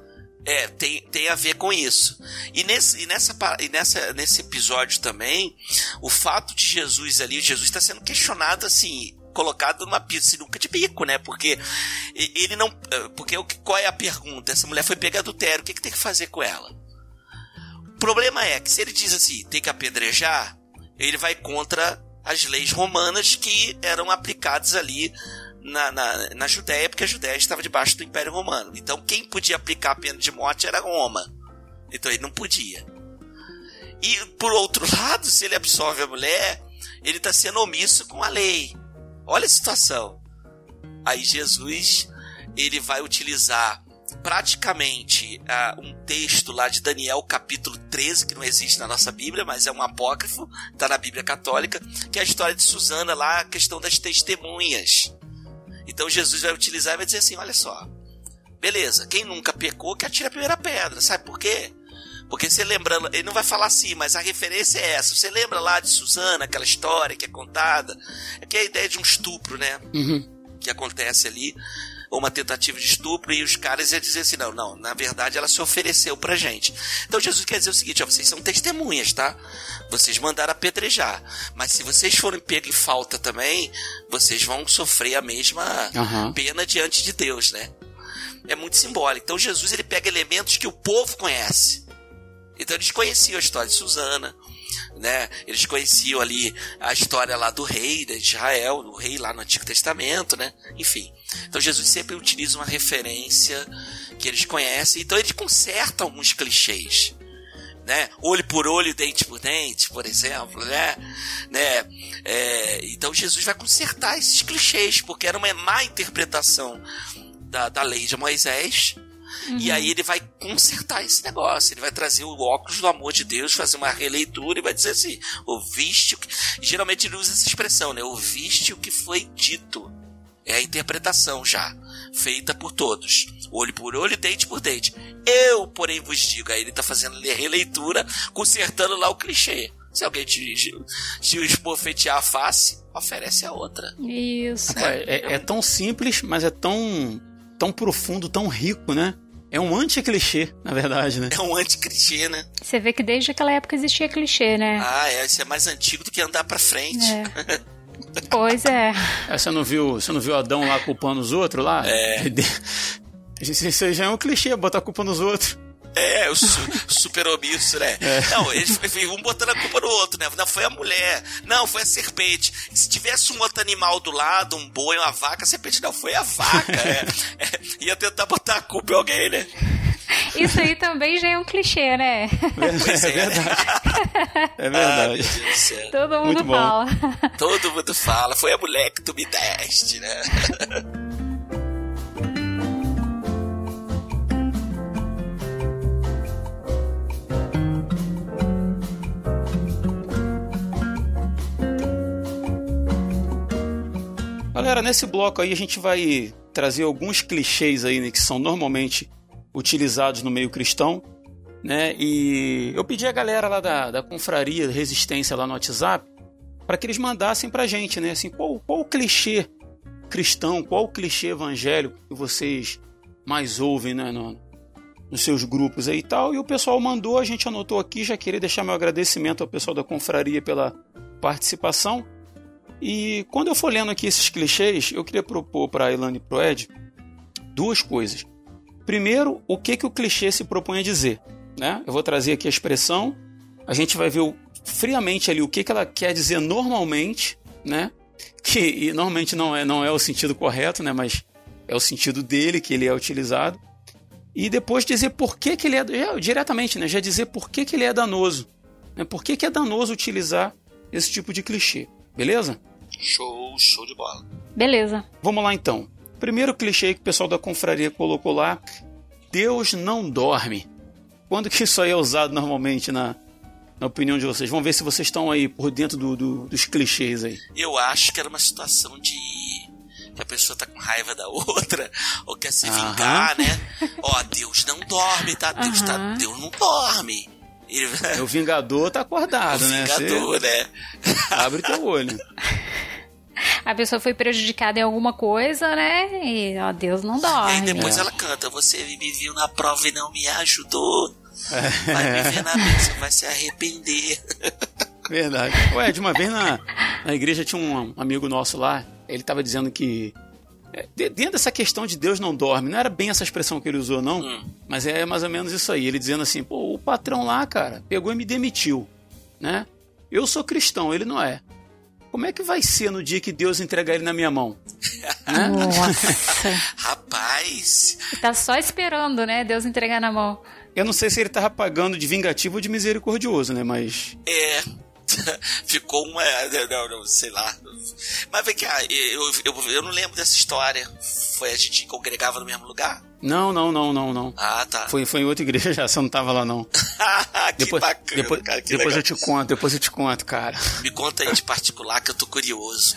É, tem, tem a ver com isso. E, nesse, e, nessa, e nessa, nesse episódio também, o fato de Jesus ali, Jesus está sendo questionado assim, colocado numa sinuca de bico, né? Porque ele não. Porque qual é a pergunta? Essa mulher foi pegar adultério, o que, que tem que fazer com ela? O problema é que se ele diz assim, tem que apedrejar, ele vai contra as leis romanas que eram aplicadas ali na, na, na Judéia, porque a Judéia estava debaixo do Império Romano. Então quem podia aplicar a pena de morte era Roma. Então ele não podia. E por outro lado, se ele absolve a mulher, ele está sendo omisso com a lei. Olha a situação. Aí Jesus ele vai utilizar praticamente uh, um texto lá de Daniel, capítulo 13, que não existe na nossa Bíblia, mas é um apócrifo, está na Bíblia Católica, que é a história de Susana lá, a questão das testemunhas. Então Jesus vai utilizar e vai dizer assim: olha só, beleza, quem nunca pecou que atira a primeira pedra, sabe por quê? Porque você lembra, ele não vai falar assim, mas a referência é essa. Você lembra lá de Susana, aquela história que é contada? É que é a ideia de um estupro, né? Uhum. Que acontece ali ou uma tentativa de estupro, e os caras iam dizer assim: não, não, na verdade ela se ofereceu pra gente. Então Jesus quer dizer o seguinte: ó, vocês são testemunhas, tá? Vocês mandaram apedrejar. Mas se vocês forem pegos em falta também, vocês vão sofrer a mesma uhum. pena diante de Deus, né? É muito simbólico. Então Jesus ele pega elementos que o povo conhece. Então eles conheciam a história de Susana, né? Eles conheciam ali a história lá do rei de Israel, do rei lá no Antigo Testamento, né? Enfim. Então Jesus sempre utiliza uma referência que eles conhecem, então ele conserta alguns clichês. Né? Olho por olho, dente por dente, por exemplo, né? né? É, então Jesus vai consertar esses clichês, porque era uma má interpretação da, da lei de Moisés, Uhum. E aí ele vai consertar esse negócio. Ele vai trazer o óculos do amor de Deus, fazer uma releitura e vai dizer assim: ouviste o que. Geralmente ele usa essa expressão, né? Ouviste o que foi dito. É a interpretação já, feita por todos. Olho por olho, dente por dente. Eu, porém, vos digo. Aí ele está fazendo a releitura, consertando lá o clichê. Se alguém te, te esbofetear a face, oferece a outra. Isso. É, é, é, tão simples, mas é tão, tão profundo, tão rico, né? É um anti-clichê, na verdade, né? É um anti-clichê, né? Você vê que desde aquela época existia clichê, né? Ah, é. Isso é mais antigo do que andar pra frente. É. pois é. é. Você não viu, você não viu Adão lá culpando os outros lá? É. Isso já é um clichê, botar a culpa nos outros. É, o, su super omisso, né? É. Não, eles foi um botando a culpa no outro, né? Não foi a mulher, não, foi a serpente. Se tivesse um outro animal do lado, um boi, uma vaca, a serpente não foi a vaca. é, é, ia tentar botar a culpa em alguém, né? Isso aí também já é um clichê, né? É, é verdade. É verdade. Ah, Todo mundo Muito fala. Bom. Todo mundo fala. Foi a mulher que tu me deste, né? Galera, nesse bloco aí a gente vai trazer alguns clichês aí né, que são normalmente utilizados no meio cristão, né? E eu pedi a galera lá da, da confraria Resistência lá no WhatsApp para que eles mandassem pra gente, né? Assim, qual, qual o clichê cristão, qual o clichê evangélico que vocês mais ouvem, né? No, nos seus grupos aí e tal. E o pessoal mandou, a gente anotou aqui. Já queria deixar meu agradecimento ao pessoal da confraria pela participação. E quando eu for lendo aqui esses clichês, eu queria propor para a Ilane e para o Ed duas coisas. Primeiro, o que, que o clichê se propõe a dizer. Né? Eu vou trazer aqui a expressão, a gente vai ver o, friamente ali o que, que ela quer dizer normalmente, né? que e normalmente não é, não é o sentido correto, né? mas é o sentido dele que ele é utilizado. E depois dizer por que, que ele é. Já, diretamente, né? Já dizer por que, que ele é danoso. Né? Por que, que é danoso utilizar esse tipo de clichê. Beleza? Show, show de bola. Beleza. Vamos lá então. Primeiro clichê que o pessoal da confraria colocou lá: Deus não dorme. Quando que isso aí é usado normalmente na, na opinião de vocês? Vamos ver se vocês estão aí por dentro do, do, dos clichês aí. Eu acho que era uma situação de que a pessoa tá com raiva da outra, ou quer se Aham. vingar, né? Ó, Deus não dorme, tá? Deus, tá. Deus não dorme. Ele, O Vingador tá acordado, o né? Vingador, né? Você abre teu olho. A pessoa foi prejudicada em alguma coisa, né? E, ó, Deus não E dorme. aí depois ela canta, você me viu na prova e não me ajudou. É. Vai me ver na bênção, vai se arrepender. Verdade. Ué, de uma vez na, na igreja tinha um amigo nosso lá, ele tava dizendo que. é, de- Dentro dessa questão de Deus não dorme, não era bem essa expressão que ele usou, não, Hum. mas é mais ou menos isso aí. Ele dizendo assim: pô, o patrão lá, cara, pegou e me demitiu, né? Eu sou cristão, ele não é. Como é que vai ser no dia que Deus entregar ele na minha mão? né? Nossa. Rapaz, tá só esperando, né? Deus entregar na mão. Eu não sei se ele tava pagando de vingativo ou de misericordioso, né? Mas. é. Ficou uma. Não, não, sei lá. Mas vem cá, eu, eu, eu não lembro dessa história. Foi a gente congregava no mesmo lugar? Não, não, não, não, não. Ah, tá. Foi, foi em outra igreja já, você não tava lá, não. que Depois, bacana, depois, cara. Que depois legal. eu te conto, depois eu te conto, cara. Me conta aí de particular que eu tô curioso.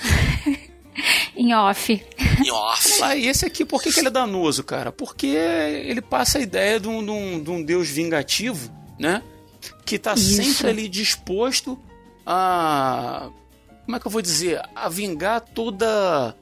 Em off. Em off. Ah, e esse aqui, por que, que ele é danoso, cara? Porque ele passa a ideia de um, de um- de um Deus vingativo, né? Que tá Isso. sempre ali disposto a. Como é que eu vou dizer? A vingar toda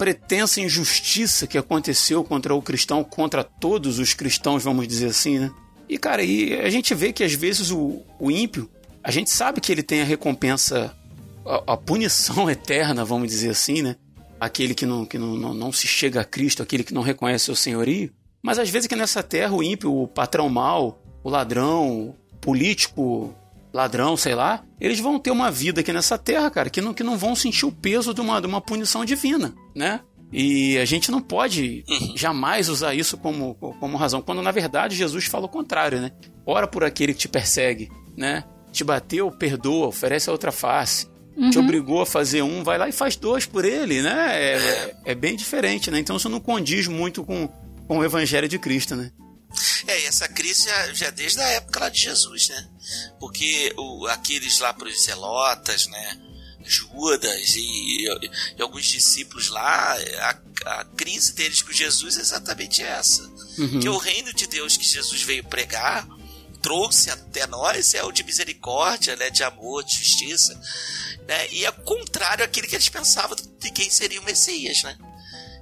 pretensa injustiça que aconteceu contra o cristão, contra todos os cristãos, vamos dizer assim, né? E, cara, e a gente vê que às vezes o, o ímpio, a gente sabe que ele tem a recompensa, a, a punição eterna, vamos dizer assim, né? Aquele que, não, que não, não, não se chega a Cristo, aquele que não reconhece seu senhorio. Mas às vezes que nessa terra o ímpio, o patrão mau, o ladrão, o político ladrão, sei lá, eles vão ter uma vida aqui nessa terra, cara, que não, que não vão sentir o peso de uma, de uma punição divina, né? E a gente não pode jamais usar isso como, como razão, quando na verdade Jesus fala o contrário, né? Ora por aquele que te persegue, né? Te bateu, perdoa, oferece a outra face. Te obrigou a fazer um, vai lá e faz dois por ele, né? É, é bem diferente, né? Então isso não condiz muito com, com o evangelho de Cristo, né? É, e essa crise já, já desde a época lá de Jesus, né? Porque o, aqueles lá pros Zelotas, né? Judas e, e alguns discípulos lá, a, a crise deles com Jesus é exatamente essa. Uhum. Que o reino de Deus que Jesus veio pregar, trouxe até nós, é o de misericórdia, né? De amor, de justiça. Né? E é contrário àquilo que eles pensavam de quem seria o Messias, né?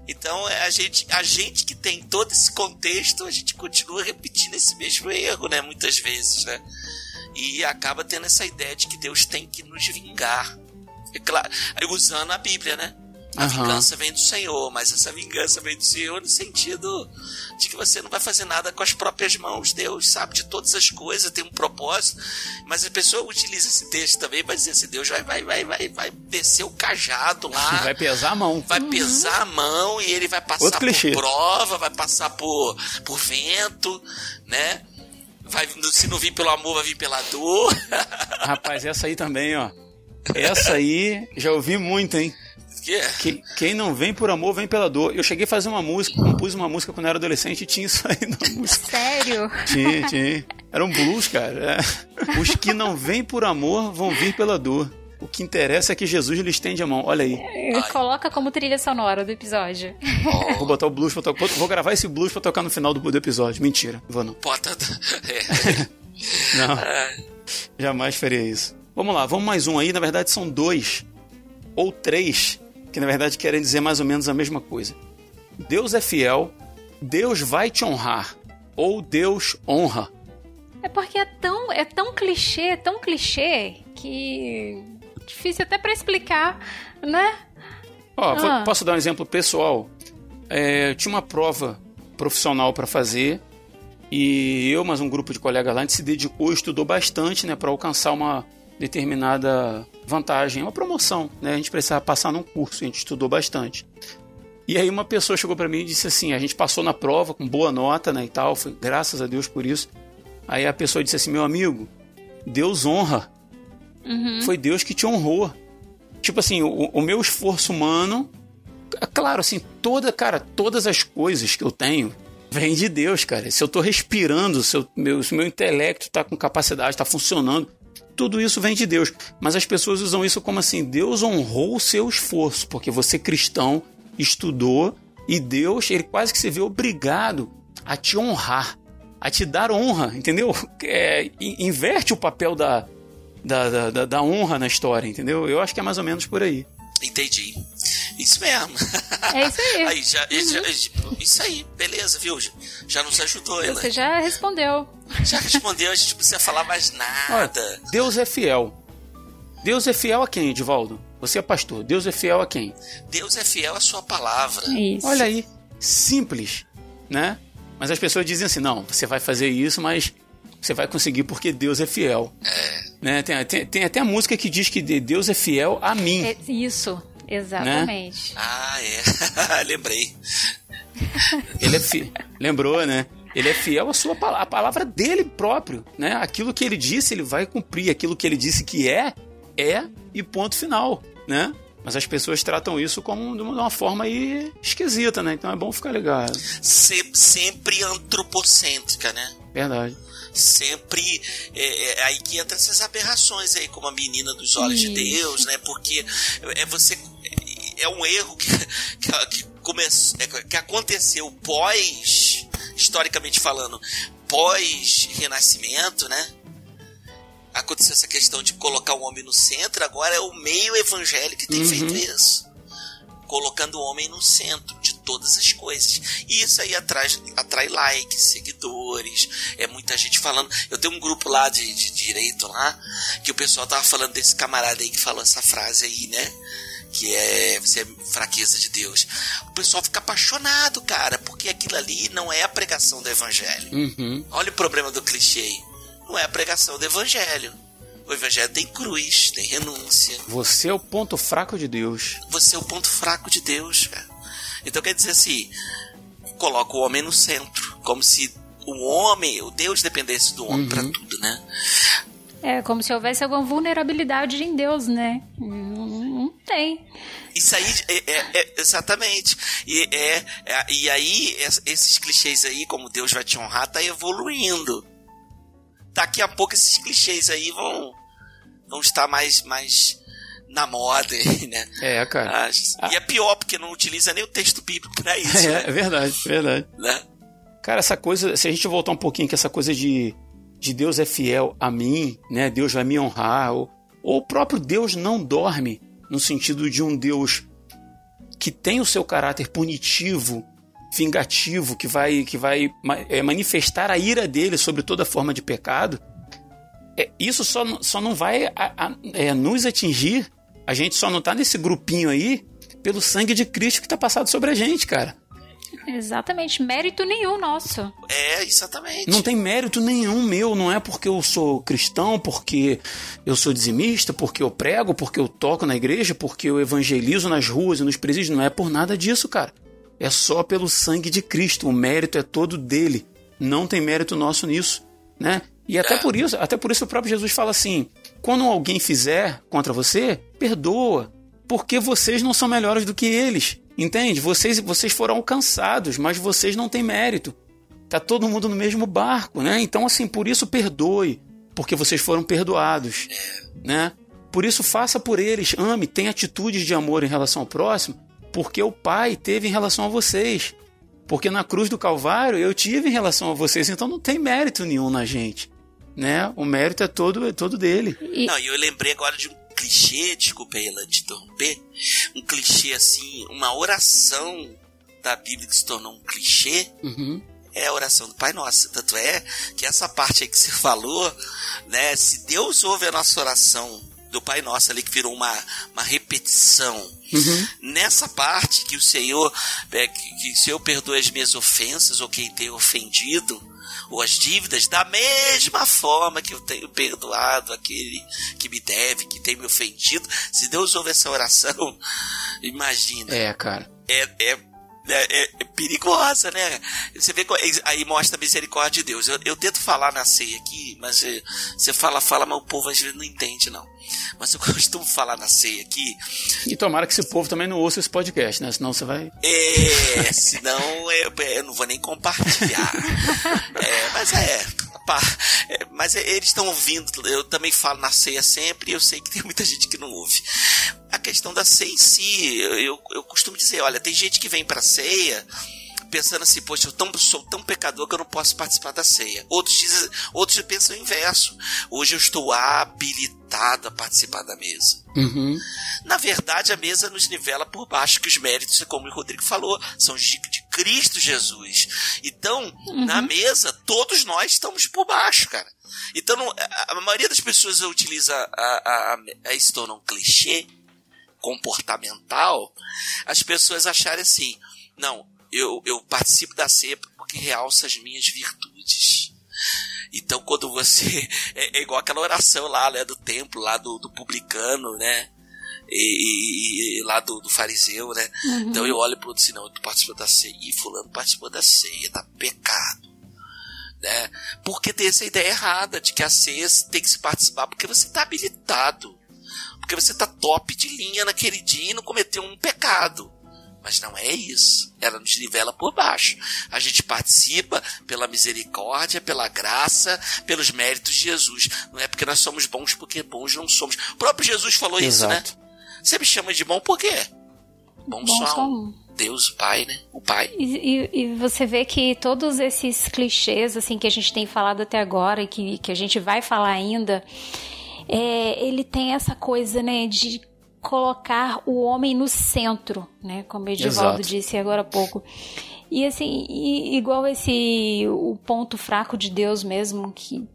Então é a gente, a gente que tem todo esse contexto, a gente continua repetindo esse mesmo erro, né? Muitas vezes, né? E acaba tendo essa ideia de que Deus tem que nos vingar. É claro, usando a Bíblia, né? A Aham. vingança vem do Senhor, mas essa vingança vem do Senhor no sentido de que você não vai fazer nada com as próprias mãos. Deus sabe de todas as coisas, tem um propósito, mas a pessoa utiliza esse texto também para dizer assim: Deus vai, vai, vai, vai, vai descer o cajado lá, Vai pesar a mão. vai pesar a mão e ele vai passar Outro por clichê. prova, vai passar por, por vento, né? Vai, se não vir pelo amor, vai vir pela dor. Rapaz, essa aí também, ó. Essa aí, já ouvi muito, hein? Que é? Que- quem não vem por amor, vem pela dor. Eu cheguei a fazer uma música, compus uma música quando eu era adolescente e tinha isso aí na música. Sério? Tinha, tinha. Era um blues, cara. É. Os que não vêm por amor vão vir pela dor. O que interessa é que Jesus lhe estende a mão. Olha aí. Coloca como trilha sonora do episódio. Vou botar o blues pra tocar. Vou gravar esse blues pra tocar no final do, do episódio. Mentira, vou não. Bota. É. Não, jamais faria isso. Vamos lá, vamos mais um aí. Na verdade, são dois ou três que na verdade querem dizer mais ou menos a mesma coisa. Deus é fiel, Deus vai te honrar. ou Deus honra. É porque é tão, é tão clichê, tão clichê que difícil até para explicar, né? Ó, ah. posso dar um exemplo pessoal? É, tinha uma prova profissional para fazer e eu, mais um grupo de colegas lá, a gente se dedicou, estudou bastante, né, para alcançar uma determinada vantagem, uma promoção, né? A gente precisava passar num curso, a gente estudou bastante. E aí uma pessoa chegou para mim e disse assim: a gente passou na prova com boa nota, né, e tal, foi graças a Deus por isso. Aí a pessoa disse assim: meu amigo, Deus honra. Uhum. Foi Deus que te honrou. Tipo assim, o, o meu esforço humano, é claro, assim, toda, cara, todas as coisas que eu tenho, vem de Deus, cara. Se eu tô respirando, se, eu, meu, se meu intelecto tá com capacidade, tá funcionando, tudo isso vem de Deus. Mas as pessoas usam isso como assim: Deus honrou o seu esforço, porque você cristão estudou e Deus, ele quase que se vê obrigado a te honrar, a te dar honra, entendeu? É, inverte o papel da, da, da, da honra na história, entendeu? Eu acho que é mais ou menos por aí. Entendi. Isso mesmo. É isso aí. aí já, uhum. já, isso aí, beleza, viu? Já nos ajudou, ela. Você já respondeu. Já respondeu, a gente não precisa falar mais nada. Olha, Deus é fiel. Deus é fiel a quem, Edivaldo? Você é pastor. Deus é fiel a quem? Deus é fiel à sua palavra. Isso. Olha aí, simples, né? Mas as pessoas dizem assim: não, você vai fazer isso, mas você vai conseguir porque Deus é fiel. É. Né? Tem, tem, tem até a música que diz que Deus é fiel a mim. É isso. Exatamente. Né? Ah, é. Lembrei. Ele é fi... Lembrou, né? Ele é fiel à sua palavra, a palavra dele próprio, né? Aquilo que ele disse, ele vai cumprir. Aquilo que ele disse que é, é e ponto final, né? Mas as pessoas tratam isso como de uma forma aí esquisita, né? Então é bom ficar ligado. Sempre, sempre antropocêntrica, né? Verdade. Sempre é, é, aí que entra essas aberrações aí, como a menina dos olhos isso. de Deus, né? Porque é você é um erro que, que, que, começou, é, que aconteceu pós, historicamente falando, pós-renascimento, né? Aconteceu essa questão de colocar o homem no centro, agora é o meio evangélico que tem uhum. feito isso. Colocando o homem no centro de todas as coisas. E isso aí atrai, atrai likes, seguidores, é muita gente falando. Eu tenho um grupo lá de, de direito lá, que o pessoal tava falando desse camarada aí que falou essa frase aí, né? Que é você é fraqueza de Deus. O pessoal fica apaixonado, cara, porque aquilo ali não é a pregação do evangelho. Uhum. Olha o problema do clichê. Não é a pregação do evangelho. O evangelho tem cruz, tem renúncia. Você é o ponto fraco de Deus. Você é o ponto fraco de Deus, cara. Então quer dizer assim, coloca o homem no centro, como se o homem, o Deus dependesse do homem uhum. para tudo, né? É como se houvesse alguma vulnerabilidade em Deus, né? Não, tem. Isso aí, é, é, é, exatamente. E, é, é, e aí, esses clichês aí, como Deus vai te honrar, tá evoluindo. Daqui a pouco esses clichês aí vão, vão estar mais, mais na moda, né? É, cara. Ah, e é pior, porque não utiliza nem o texto bíblico pra isso. É, né? é verdade, verdade. Né? Cara, essa coisa, se a gente voltar um pouquinho que essa coisa de de Deus é fiel a mim, né? Deus vai me honrar, ou, ou o próprio Deus não dorme, no sentido de um Deus que tem o seu caráter punitivo, vingativo, que vai, que vai é, manifestar a ira dele sobre toda forma de pecado, é, isso só, só não vai a, a, é, nos atingir, a gente só não está nesse grupinho aí pelo sangue de Cristo que está passado sobre a gente, cara. Exatamente, mérito nenhum nosso. É, exatamente. Não tem mérito nenhum meu, não é porque eu sou cristão, porque eu sou dizimista, porque eu prego, porque eu toco na igreja, porque eu evangelizo nas ruas e nos presídios, não é por nada disso, cara. É só pelo sangue de Cristo, o mérito é todo dele. Não tem mérito nosso nisso, né? E até por isso, até por isso o próprio Jesus fala assim: quando alguém fizer contra você, perdoa, porque vocês não são melhores do que eles. Entende? Vocês, vocês foram alcançados, mas vocês não têm mérito. Tá todo mundo no mesmo barco, né? Então, assim, por isso perdoe, porque vocês foram perdoados, né? Por isso faça por eles, ame, tenha atitudes de amor em relação ao próximo, porque o Pai teve em relação a vocês. Porque na cruz do Calvário eu tive em relação a vocês, então não tem mérito nenhum na gente, né? O mérito é todo é todo dele. E... Não, e eu lembrei agora de um clichê, desculpa aí ela te interromper, um clichê assim, uma oração da Bíblia que se tornou um clichê, uhum. é a oração do Pai Nosso. Tanto é que essa parte aí que você falou, né? Se Deus ouve a nossa oração do Pai Nosso ali, que virou uma, uma repetição. Uhum. Nessa parte que o Senhor, é, que, que o Senhor perdoe as minhas ofensas ou quem tem ofendido, ou as dívidas, da mesma forma que eu tenho perdoado aquele que me deve, que tem me ofendido. Se Deus ouve essa oração, imagina. É, cara. É, é é, é, é, perigosa, né? Você vê aí mostra a misericórdia de Deus. Eu, eu tento falar na ceia aqui, mas é, você fala, fala, mas o povo às vezes não entende, não. Mas eu costumo falar na ceia aqui. E tomara que esse povo também não ouça esse podcast, né? Senão você vai. É, senão eu, eu não vou nem compartilhar. é, mas é, é, mas eles estão ouvindo, eu também falo na ceia sempre, e eu sei que tem muita gente que não ouve. A questão da ceia em si, eu, eu costumo dizer, olha, tem gente que vem pra ceia pensando assim, poxa, eu tão, sou tão pecador que eu não posso participar da ceia. Outros dizem, outros pensam o inverso. Hoje eu estou habilitado a participar da mesa. Uhum. Na verdade, a mesa nos nivela por baixo, que os méritos, como o Rodrigo falou, são de Cristo Jesus. Então, uhum. na mesa, todos nós estamos por baixo, cara. Então, a, maioria das pessoas utiliza a, a, a, se torna um clichê comportamental, as pessoas acharem assim, não, eu, eu participo da ceia porque realça as minhas virtudes. Então, quando você. É, é igual aquela oração lá, né, do templo, lá do, do publicano, né? E, e, e lá do, do, fariseu, né? Uhum. Então eu olho pro outro assim, não, tu participou da ceia. E fulano participou da ceia, tá pecado. Né? Porque tem essa ideia errada de que a ceia tem que se participar porque você tá habilitado. Porque você tá top de linha naquele dia e não cometeu um pecado. Mas não é isso. Ela nos nivela por baixo. A gente participa pela misericórdia, pela graça, pelos méritos de Jesus. Não é porque nós somos bons, porque bons não somos. O próprio Jesus falou Exato. isso, né? Você me chama de bom por quê? Bom, bom só um. Deus, o Pai, né? O Pai. E, e, e, você vê que todos esses clichês, assim, que a gente tem falado até agora e que, que a gente vai falar ainda, é, ele tem essa coisa, né, de colocar o homem no centro, né? Como o Edivaldo Exato. disse agora há pouco. E assim, e, igual esse o ponto fraco de Deus mesmo, que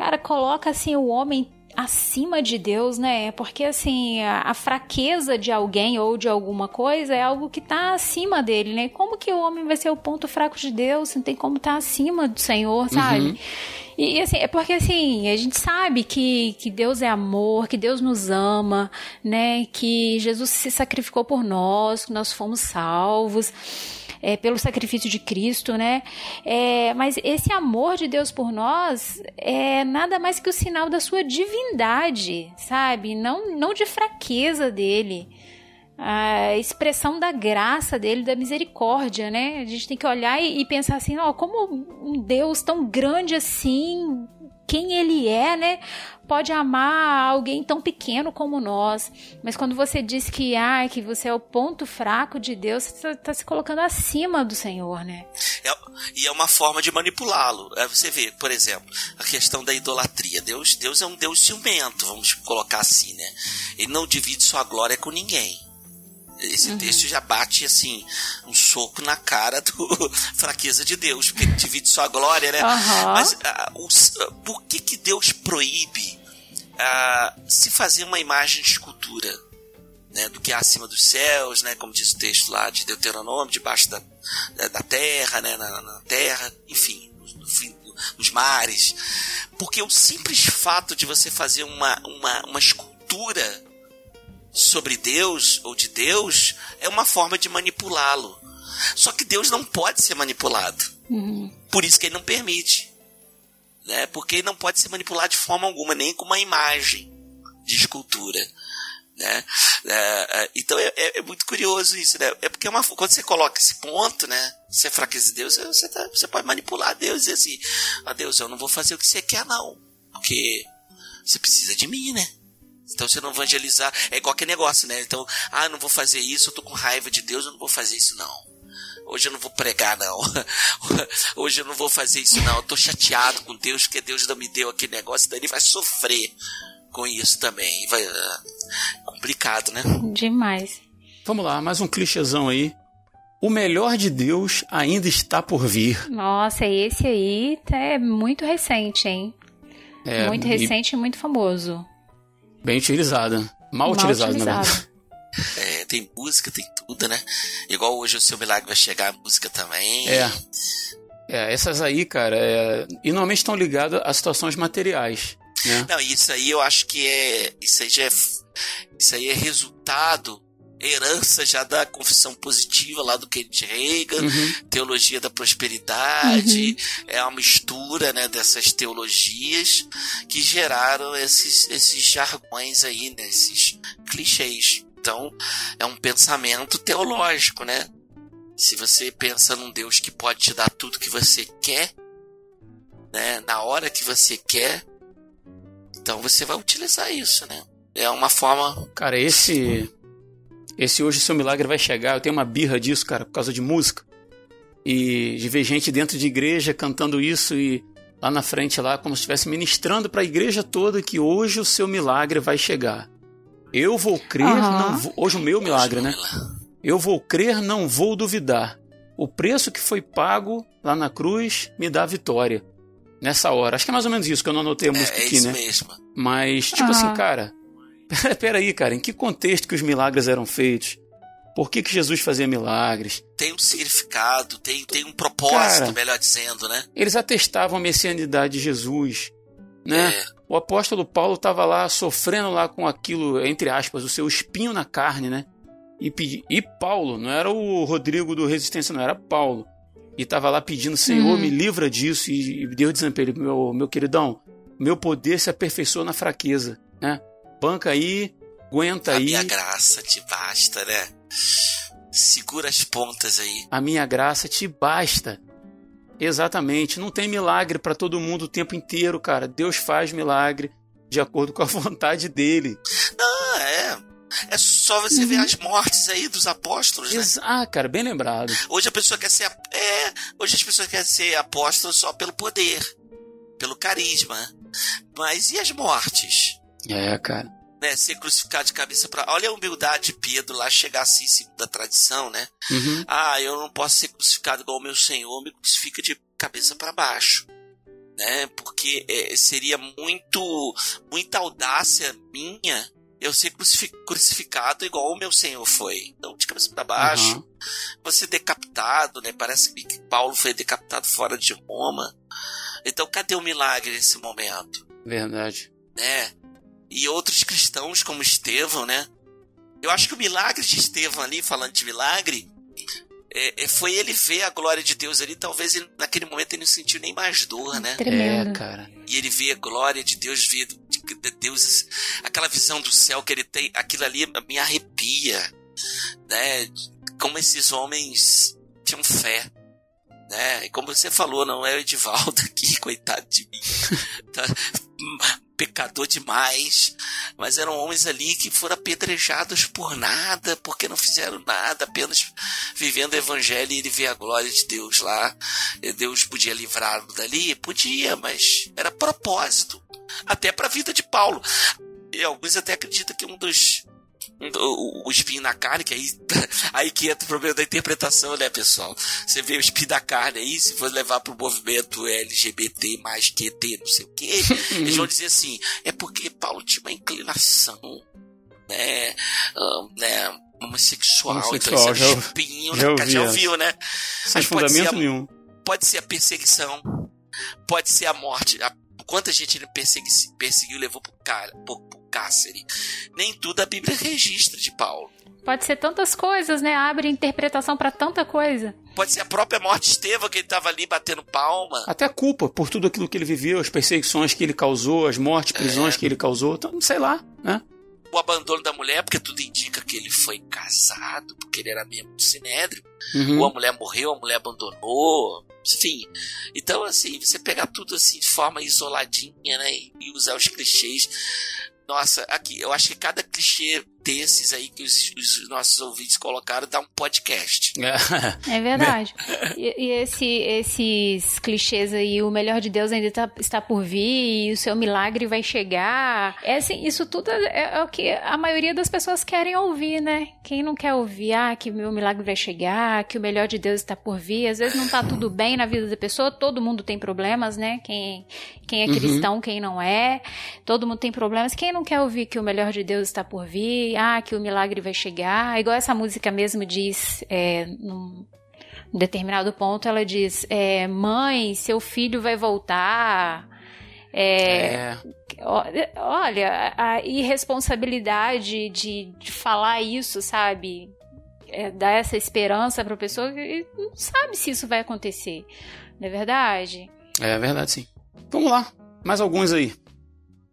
cara coloca assim o homem acima de Deus, né? Porque assim, a, a, fraqueza de alguém ou de alguma coisa é algo que está acima dele, né? Como que o homem vai ser o ponto fraco de Deus? Não tem como estar tá acima do Senhor, sabe? Uhum. E, e, assim, é porque assim, a gente sabe que, que Deus é amor, que Deus nos ama, né? Que Jesus se sacrificou por nós, que nós fomos salvos. É, pelo sacrifício de Cristo, né? É, mas esse amor de Deus por nós é nada mais que o sinal da sua divindade, sabe? Não, não de fraqueza dele a expressão da graça dele, da misericórdia, né? A gente tem que olhar e, e pensar assim, ó, como um Deus tão grande assim, quem ele é, né? Pode amar alguém tão pequeno como nós. Mas quando você diz que, ah, que você é o ponto fraco de Deus, você está tá se colocando acima do Senhor, né? É, e é uma forma de manipulá-lo. É, você vê, por exemplo, a questão da idolatria. Deus, Deus é um Deus ciumento, vamos colocar assim, né? Ele não divide sua glória com ninguém. Esse uhum. texto já bate assim um soco na cara do fraqueza de Deus, porque divide sua glória, né? Uhum. Mas uh, por que que Deus proíbe uh, se fazer uma imagem de escultura? Né, do que há acima dos céus, né, como diz o texto lá de Deuteronômio, debaixo da, da, terra, né, na, na, terra, enfim, no, no, nos mares. Porque o simples fato de você fazer uma, uma, uma escultura sobre Deus ou de Deus é uma forma de manipulá-lo. Só que Deus não pode ser manipulado. Uhum. Por isso que ele não permite. Né? Porque não pode ser manipulado de forma alguma, nem com uma imagem de escultura. Né? É, é então é, é, é, muito curioso isso, né? É porque uma, quando você coloca esse ponto, né? Você fraqueza Deus, você, tá, você pode manipular Deus e dizer assim: ah, Deus, eu não vou fazer o que você quer, não. Porque você precisa de mim, né? Então, eu não evangelizar, é igual aquele negócio, né? Então, ah, não vou fazer isso, eu tô com raiva de Deus, eu não vou fazer isso, não. Hoje eu não vou pregar, não. Hoje eu não vou fazer isso, não. Eu tô chateado com Deus, porque Deus não me deu aquele negócio, daí ele vai sofrer com isso também. Vai, é complicado, né? Demais. Vamos lá, mais um clichêzão aí. O melhor de Deus ainda está por vir. Nossa, esse aí é muito recente, hein? É, muito recente e muito famoso. Bem utilizado. Mal, Mal utilizado, na utilizado. verdade. É, tem música, tem tudo, né? Igual hoje o seu milagre vai chegar a música também. É. É, essas aí, cara, é, e normalmente estão ligadas a situações materiais. Né? Não, isso aí eu acho que é. Isso aí já é. Isso aí é resultado, herança já da confissão positiva lá do Kenneth Reagan, Uhum. teologia da prosperidade, é uma mistura né, dessas teologias que geraram esses, esses jargões aí, né, esses clichês. Então, é um pensamento teológico, né? Se você pensa num Deus que pode te dar tudo que você quer, né, na hora que você quer, então você vai utilizar isso, né? É uma forma. Cara, esse. Esse hoje seu milagre vai chegar. Eu tenho uma birra disso, cara, por causa de música. E de ver gente dentro de igreja cantando isso e lá na frente, lá, como se estivesse ministrando para a igreja toda que hoje o seu milagre vai chegar. Eu vou crer, Aham. não vou. Hoje o meu milagre, né? Eu vou crer, não vou duvidar. O preço que foi pago lá na cruz me dá vitória. Nessa hora. Acho que é mais ou menos isso que eu não anotei a música É, é aqui, isso né? mesmo. Mas, tipo Aham. assim, cara, peraí, cara, em que contexto que os milagres eram feitos? Por que, que Jesus fazia milagres? Tem um significado, tem, tem um propósito, Cara. melhor dizendo, né? Eles atestavam a messianidade de Jesus, né? É. O apóstolo Paulo estava lá sofrendo lá com aquilo, entre aspas, o seu espinho na carne, né? E, pedi... e Paulo, não era o Rodrigo do Resistência, não, era Paulo. E estava lá pedindo, Senhor, Uhum. me livra disso. E Deus dizendo para ele, meu, meu queridão, meu poder se aperfeiçoa na fraqueza, né? Banca aí, aguenta A aí. minha graça te basta, né? Segura as pontas aí. a minha graça te basta. Exatamente, não tem milagre para todo mundo o tempo inteiro, cara. Deus faz milagre de acordo com a vontade dele. Não, é. É só você Uhum. ver as mortes aí dos apóstolos, né? Ah, cara, bem lembrado. Hoje a pessoa quer ser. É, hoje as pessoas querem ser apóstolo só pelo poder, pelo carisma. Mas e as mortes? É, cara. Né? Ser crucificado de cabeça para. Olha a humildade de Pedro lá chegar assim, segundo a tradição, né? Uhum. Ah, eu não posso ser crucificado igual o meu Senhor, me crucifica de cabeça para baixo. Né? Porque é, seria muito muita audácia minha eu ser crucifi- crucificado igual o meu Senhor foi. Então, de cabeça para baixo, Aham. você decapitado, né? Parece que Paulo foi decapitado fora de Roma. Então, cadê o milagre nesse momento? Verdade. né? E outros cristãos como Estevão, né? Eu acho que o milagre de Estevão ali, falando de milagre, é, é, foi ele ver a glória de Deus ali. Talvez ele, naquele momento ele não sentiu nem mais dor, né? Tremendo. É, cara. E ele vê a glória de Deus, vê de, de Deus, aquela visão do céu que ele tem, aquilo ali me arrepia, né? Como esses homens tinham fé. Né? E como você falou, não é o Edivaldo aqui, coitado de mim. Tá? Pecador demais. Mas eram homens ali que foram apedrejados por nada, porque não fizeram nada, apenas vivendo o evangelho e ele vê a glória de Deus lá. Deus podia livrá-lo dali? Podia, mas era propósito. Até para a vida de Paulo. E alguns até acreditam que um dos. Um o, o espinho na carne, que aí, aí que entra o problema da interpretação, né, pessoal? Você vê o espinho da carne aí, se for levar pro movimento LGBT mais QT, não sei o quê, eles vão dizer assim: é porque Paulo tinha uma inclinação, né? ah, né homossexual, Homossexual, então esse era já- o espinho já na carne. Já essa. ouviu, né? Sem Mas pode ser fundamento a- nenhum. pode ser a perseguição, pode ser a morte. A, quanta gente ele persegui, perseguiu levou pro, cara, pro, pro cárcere. Nem tudo a Bíblia registra de Paulo. Pode ser tantas coisas, né? Abre interpretação pra tanta coisa. Pode ser a própria morte de Estevão, que ele estava ali batendo palma. Até a culpa por tudo aquilo que ele viveu, as perseguições que ele causou, as mortes, prisões que ele causou. Então, sei lá, né? O abandono da mulher, porque tudo indica que ele foi casado, porque ele era membro do Sinédrio. Uhum. Ou a mulher morreu, a mulher abandonou. Enfim. Então, assim, você pegar tudo assim de forma isoladinha, né? E usar os clichês. Nossa, aqui, eu acho que cada clichê desses aí que os, os nossos ouvintes colocaram, dá um podcast. É verdade. e, e esse, esses clichês aí, o melhor de Deus ainda tá, está por vir, e o seu milagre vai chegar. É assim, isso tudo é, é, o que a maioria das pessoas querem ouvir, né? Quem não quer ouvir, ah, que o meu milagre vai chegar, que o melhor de Deus está por vir. Às vezes não tá tudo bem na vida da pessoa, todo mundo tem problemas, né? Quem, quem é uhum. cristão, quem não é, todo mundo tem problemas. Quem não quer ouvir que o melhor de Deus está por vir, ah, que o milagre vai chegar, igual essa música mesmo diz, é, num determinado ponto, ela diz: é, Mãe, seu filho vai voltar. É, é. Olha, a irresponsabilidade de, de falar isso, sabe? É, dar essa esperança para a pessoa que não sabe se isso vai acontecer. Não é verdade? É verdade, sim. Vamos lá, mais alguns aí.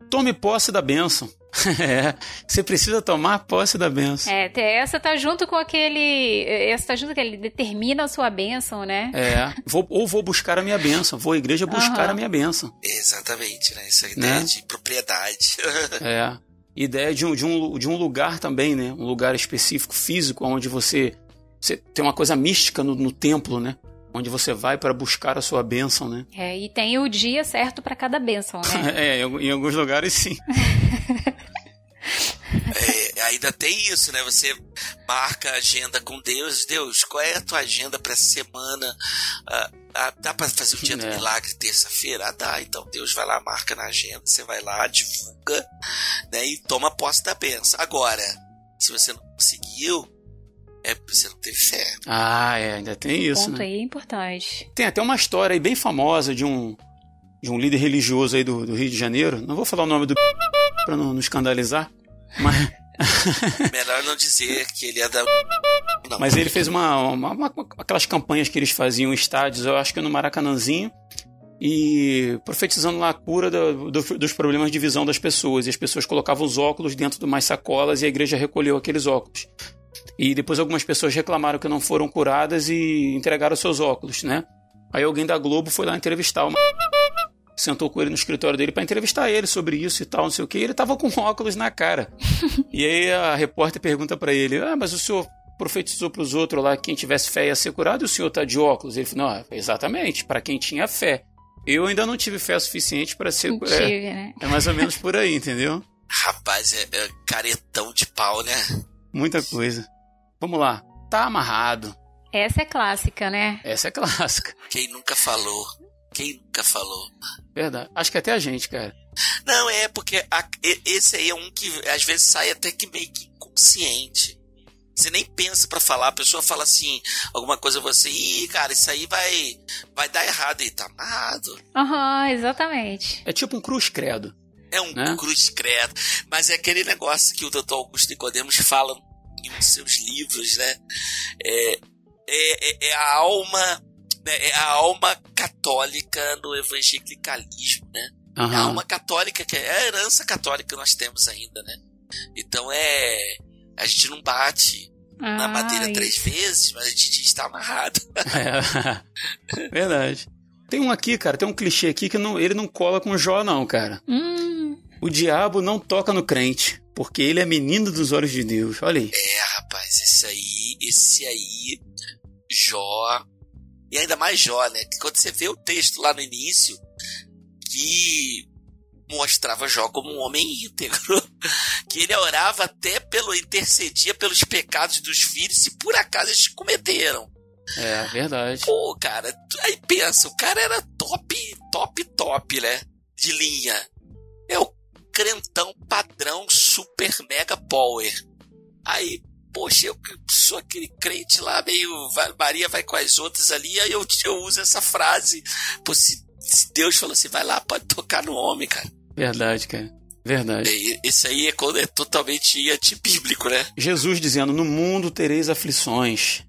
Tome posse da bênção. é, você precisa tomar posse da bênção. É, essa tá junto com aquele. Essa tá junto com ele determina a sua bênção, né? É, vou, ou vou buscar a minha bênção, vou à igreja buscar uhum. a minha bênção. Exatamente, né? Essa ideia né? de propriedade. é. Ideia de um, de, um, de um lugar também, né? Um lugar específico, físico, onde você, você tem uma coisa mística no, no templo, né? onde você vai para buscar a sua bênção, né? É, e tem o dia certo para cada bênção, né? é, em alguns lugares sim. É, ainda tem isso, né? Você marca a agenda com Deus. Deus, qual é a tua agenda para essa semana? Ah, ah, dá para fazer o dia é. do milagre terça-feira? Ah, dá. Então Deus vai lá, marca na agenda. Você vai lá, divulga, né? E toma posse da benção. Agora, se você não conseguiu, é porque você não teve fé. Ah, é, ainda tem isso. Ponto né? aí importante. Tem até uma história aí bem famosa de um de um líder religioso aí do, do Rio de Janeiro. Não vou falar o nome do para não, não escandalizar, mas Melhor não dizer que ele é da. Não. Mas ele fez uma, uma, uma, aquelas campanhas que eles faziam em estádios, eu acho que no Maracanãzinho, e profetizando lá a cura do, do, dos problemas de visão das pessoas. E as pessoas colocavam os óculos dentro de umas sacolas e a igreja recolheu aqueles óculos. E depois algumas pessoas reclamaram que não foram curadas e entregaram seus óculos, né? Aí alguém da Globo foi lá entrevistar o sentou com ele no escritório dele para entrevistar ele sobre isso e tal, não sei o que. E ele tava com óculos na cara. e aí a repórter pergunta para ele: Ah, mas o senhor profetizou para os outros lá que quem tivesse fé ia ser curado e o senhor tá de óculos? Ele falou: Não, exatamente, para quem tinha fé. Eu ainda não tive fé suficiente para ser. curado. é, né? é mais ou menos por aí, entendeu? Rapaz, é, é caretão de pau, né? Muita coisa. Vamos lá. Tá amarrado. Essa é clássica, né? Essa é clássica. Quem nunca falou? Quem nunca falou? Verdade. Acho que até a gente, cara. Não, é porque a, esse aí é um que às vezes sai até que meio que inconsciente. Você nem pensa para falar, a pessoa fala assim, alguma coisa você, ih, cara, isso aí vai vai dar errado e tá amarrado. Aham, uhum, exatamente. É tipo um cruz credo. É um né? cruz credo, mas é aquele negócio que o Dr. Augusto Nicodemos fala em um de seus livros, né? É, é, é, é a alma né, é a alma católica no evangelicalismo, né? Uhum. É a alma católica, que é a herança católica que nós temos ainda, né? Então é. A gente não bate ah, na madeira isso. três vezes, mas a gente está amarrado. É. Verdade. Tem um aqui, cara, tem um clichê aqui que não, ele não cola com Jó, não, cara. Hum. O diabo não toca no crente, porque ele é menino dos olhos de Deus. Olha aí. É, rapaz, esse aí, esse aí, Jó e ainda mais Jó, né? Que quando você vê o texto lá no início, que mostrava Jó como um homem íntegro, que ele orava até pelo intercedia pelos pecados dos filhos se por acaso eles cometeram. É, verdade. Pô, cara, aí pensa, o cara era top, top, top, né? De linha. É o crentão padrão super mega power. Aí poxa, eu sou aquele crente lá, meio Maria vai com as outras ali, aí eu, eu uso essa frase. Pô, se, se Deus falou assim, vai lá, pode tocar no homem, cara. Verdade, cara. Verdade. Esse aí é, é totalmente antibíblico, né? Jesus dizendo: No mundo tereis aflições.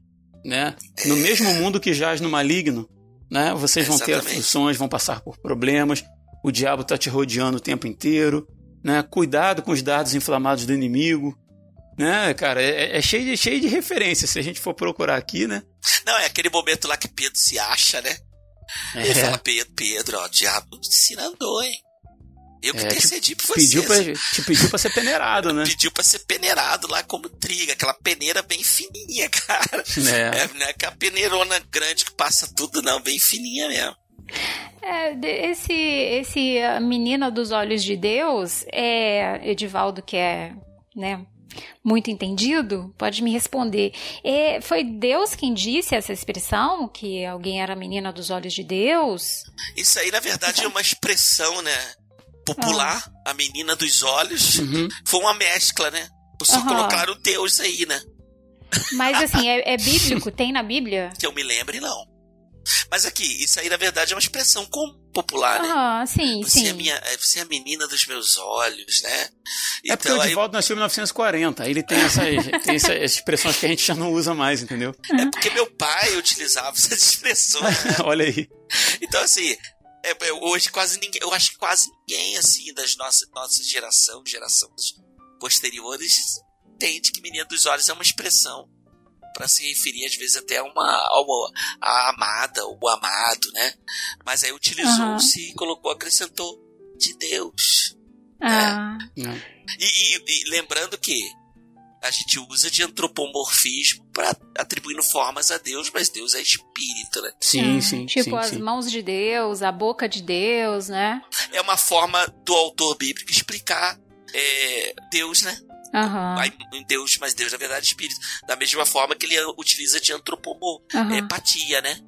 Né? No é... mesmo mundo que jaz no maligno, né? Vocês vão Exatamente. ter aflições, vão passar por problemas. O diabo está te rodeando o tempo inteiro. Né? Cuidado com os dardos inflamados do inimigo. Né, cara, é, é, cheio, de, cheio de referências, se a gente for procurar aqui, né? Não, é aquele momento lá que Pedro se acha, né? É. Ele fala, Pedro, Pedro, ó, o diabo te ensinando, hein? Eu que É, intercedi por você. Pediu pra, te pediu pra ser peneirado, né? Pediu pra ser peneirado lá como triga, aquela peneira bem fininha, cara. É. É, não é aquela peneirona grande que passa tudo, não, bem fininha mesmo. É, esse, esse menina dos olhos de Deus, é Edivaldo, que é, né, muito entendido, pode me responder. É, foi Deus quem disse essa expressão, que alguém era menina dos olhos de Deus? Isso aí, na verdade, é uma expressão, né? Popular, a menina dos olhos. Uhum. Foi uma mescla, né? Só Aham. colocaram Deus aí, né? Mas assim, é, é bíblico? Tem na Bíblia? Que eu me lembre, não. Mas aqui, isso aí, na verdade, é uma expressão comum, popular, né? Aham, sim, Você é, sim. minha, é, você é a menina dos meus olhos, né? É porque o Então, aí, Edivaldo nasceu em 1940. Aí ele tem essas, tem essas expressões que a gente já não usa mais, entendeu? é porque meu pai utilizava essas expressões, né? Olha aí. Então, assim, é, é, hoje quase ninguém, eu acho que quase ninguém, assim, das nossas nossa geração, gerações posteriores, entende que menina dos olhos é uma expressão para se referir, às vezes, até a uma, a uma a amada, ou o amado, né? Mas aí utilizou-se e colocou, acrescentou de Deus. Ah, Né? E, e- e lembrando que a gente usa de antropomorfismo para atribuindo formas a Deus, mas Deus é espírito, né? Sim, sim, Tipo sim, as sim. mãos de Deus, a boca de Deus, né? É uma forma do autor bíblico explicar é, Deus, né? Aham, Aí, Deus, mas Deus, na verdade, é espírito. Da mesma forma que ele utiliza de antropomor, aham. empatia, né?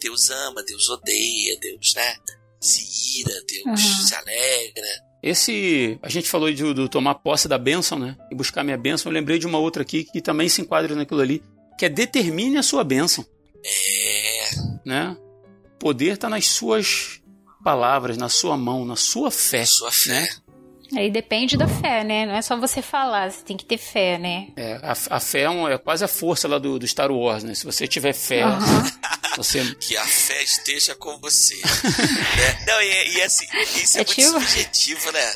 Deus ama, Deus odeia, Deus, né? Se ira, Deus Uhum. se alegra. Esse, a gente falou de, do tomar posse da bênção, né? E buscar minha bênção. Eu lembrei de uma outra aqui que também se enquadra naquilo ali, que é determine a sua bênção, É, né? O poder está nas suas palavras, na sua mão, na sua fé, sua fé. né? Aí depende da fé, né? Não é só você falar, você tem que ter fé, né? É, a, a fé é, um- é quase a força lá do, do Star Wars, né? Se você tiver fé, Aham. você Que a fé esteja com você. né? Não, e, e assim, isso é, É muito tipo- subjetivo, né?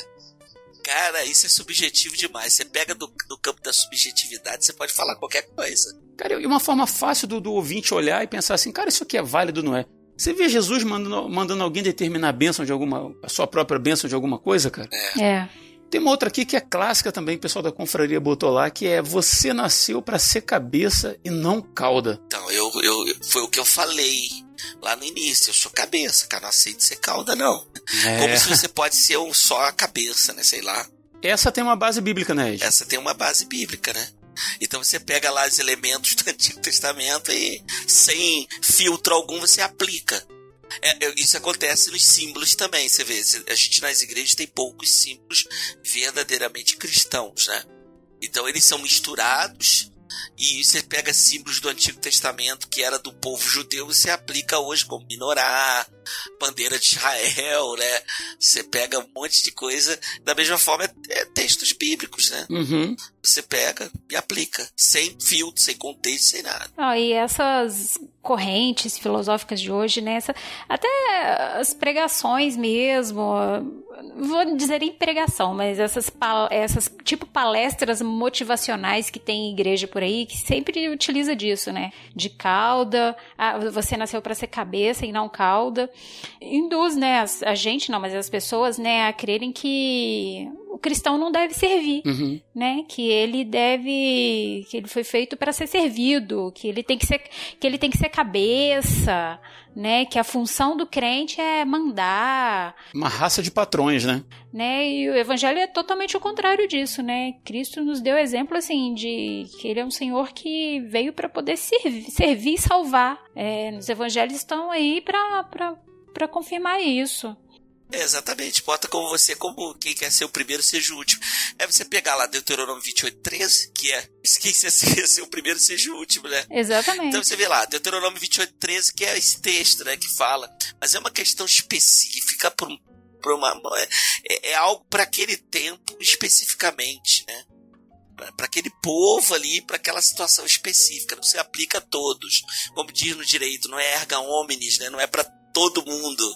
Cara, isso é subjetivo demais. Você pega do, do campo da subjetividade, você pode falar qualquer coisa. Cara, e uma forma fácil do, do ouvinte olhar e pensar assim, cara, isso aqui é válido, não é? Você vê Jesus mandando, mandando alguém determinar a bênção de alguma, a sua própria bênção de alguma coisa, cara? É. Tem uma outra aqui que é clássica também, o pessoal da confraria botou lá, que é você nasceu para ser cabeça e não cauda. Então, eu, eu, foi o que eu falei lá no início. Eu sou cabeça, cara. Não aceito ser cauda, não. Como se você pode ser um só a cabeça, né? Sei lá. Essa tem uma base bíblica, né, Ed? Essa tem uma base bíblica, né? Então você pega lá os elementos do Antigo Testamento e, sem filtro algum, você aplica. É, isso acontece nos símbolos também, você vê. A gente nas igrejas tem poucos símbolos verdadeiramente cristãos, né? Então eles são misturados e você pega símbolos do Antigo Testamento que era do povo judeu e você aplica hoje como minorá, bandeira de Israel, né? Você pega um monte de coisa. Da mesma forma, é, é textos bíblicos, né? Uhum. Você pega e aplica, sem filtro, sem contexto, sem nada. Ah, e essas correntes filosóficas de hoje, né? até as pregações mesmo, vou dizer em pregação, mas essas, essas tipo palestras motivacionais que tem em igreja por aí, que sempre utiliza disso, né? De cauda, ah, você nasceu para ser cabeça e não cauda. Induz, né, as- a gente não, mas as pessoas, né, a crerem que o cristão não deve servir Uhum. né? Que ele deve, que ele foi feito para ser servido, que ele tem que ser, que ele tem que ser cabeça, né? Que a função do crente é mandar, Uma raça de patrões, né? né? E o evangelho é totalmente o contrário disso, né? Cristo nos deu exemplo assim de que ele é um Senhor que veio para poder servir, servir e salvar. É, os evangelhos estão aí para para confirmar isso. É, exatamente, bota como você, como quem quer ser o primeiro, seja o último. É você pegar lá Deuteronômio 28, 13, que é quem quer ser, ser o primeiro, seja o último, né? Exatamente. Então você vê lá, Deuteronômio 28, 13, que é esse texto, né, que fala. Mas é uma questão específica para um, pra uma. É, é algo para aquele tempo especificamente, né? Para aquele povo ali, para aquela situação específica. Não se aplica a todos. Como diz no direito, não é erga omnes, né? Não é para todo mundo.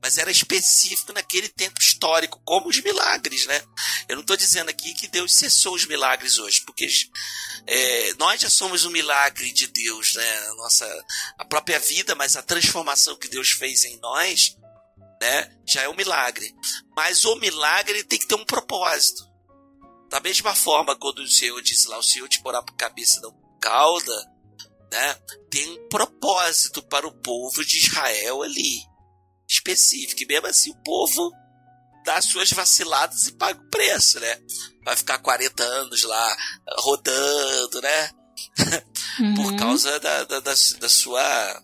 Mas era específico naquele tempo histórico, como os milagres, né? Eu não estou dizendo aqui que Deus cessou os milagres hoje, porque é, nós já somos um milagre de Deus, né? A nossa a própria vida, mas a transformação que Deus fez em nós né? Já é um milagre. Mas o milagre tem que ter um propósito. Da mesma forma, quando o Senhor diz lá, o Senhor te porá por cabeça não por cauda, né? Tem um propósito para o povo de Israel ali. Específico. E mesmo assim o povo dá suas vaciladas e paga o preço, né? Vai ficar 40 anos lá rodando, né? Uhum. Por causa da, da, da, da sua.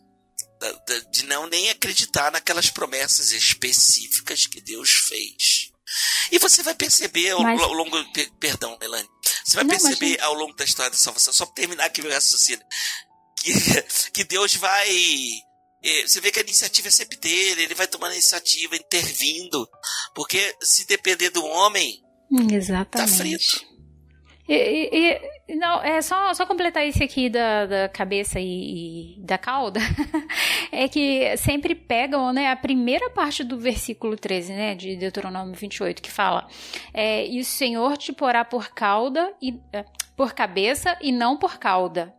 Da, de não nem acreditar naquelas promessas específicas que Deus fez. E você vai perceber ao, Mas- ao longo. per- Perdão, Melanie. Você vai Não, perceber imagina. ao longo da história da salvação, só pra terminar aqui meu raciocínio, que, que Deus vai. eh, Você vê que a iniciativa é sempre dele, ele vai tomando a iniciativa, intervindo. Porque se depender do homem, Hum, tá Exatamente. frito. E, e- não, é só, só completar isso aqui da, da cabeça e, e da cauda. é que sempre pegam, né, a primeira parte do versículo 13, né, de Deuteronômio 28, que fala: é, E o Senhor te porá por cauda e é, por cabeça e não por cauda.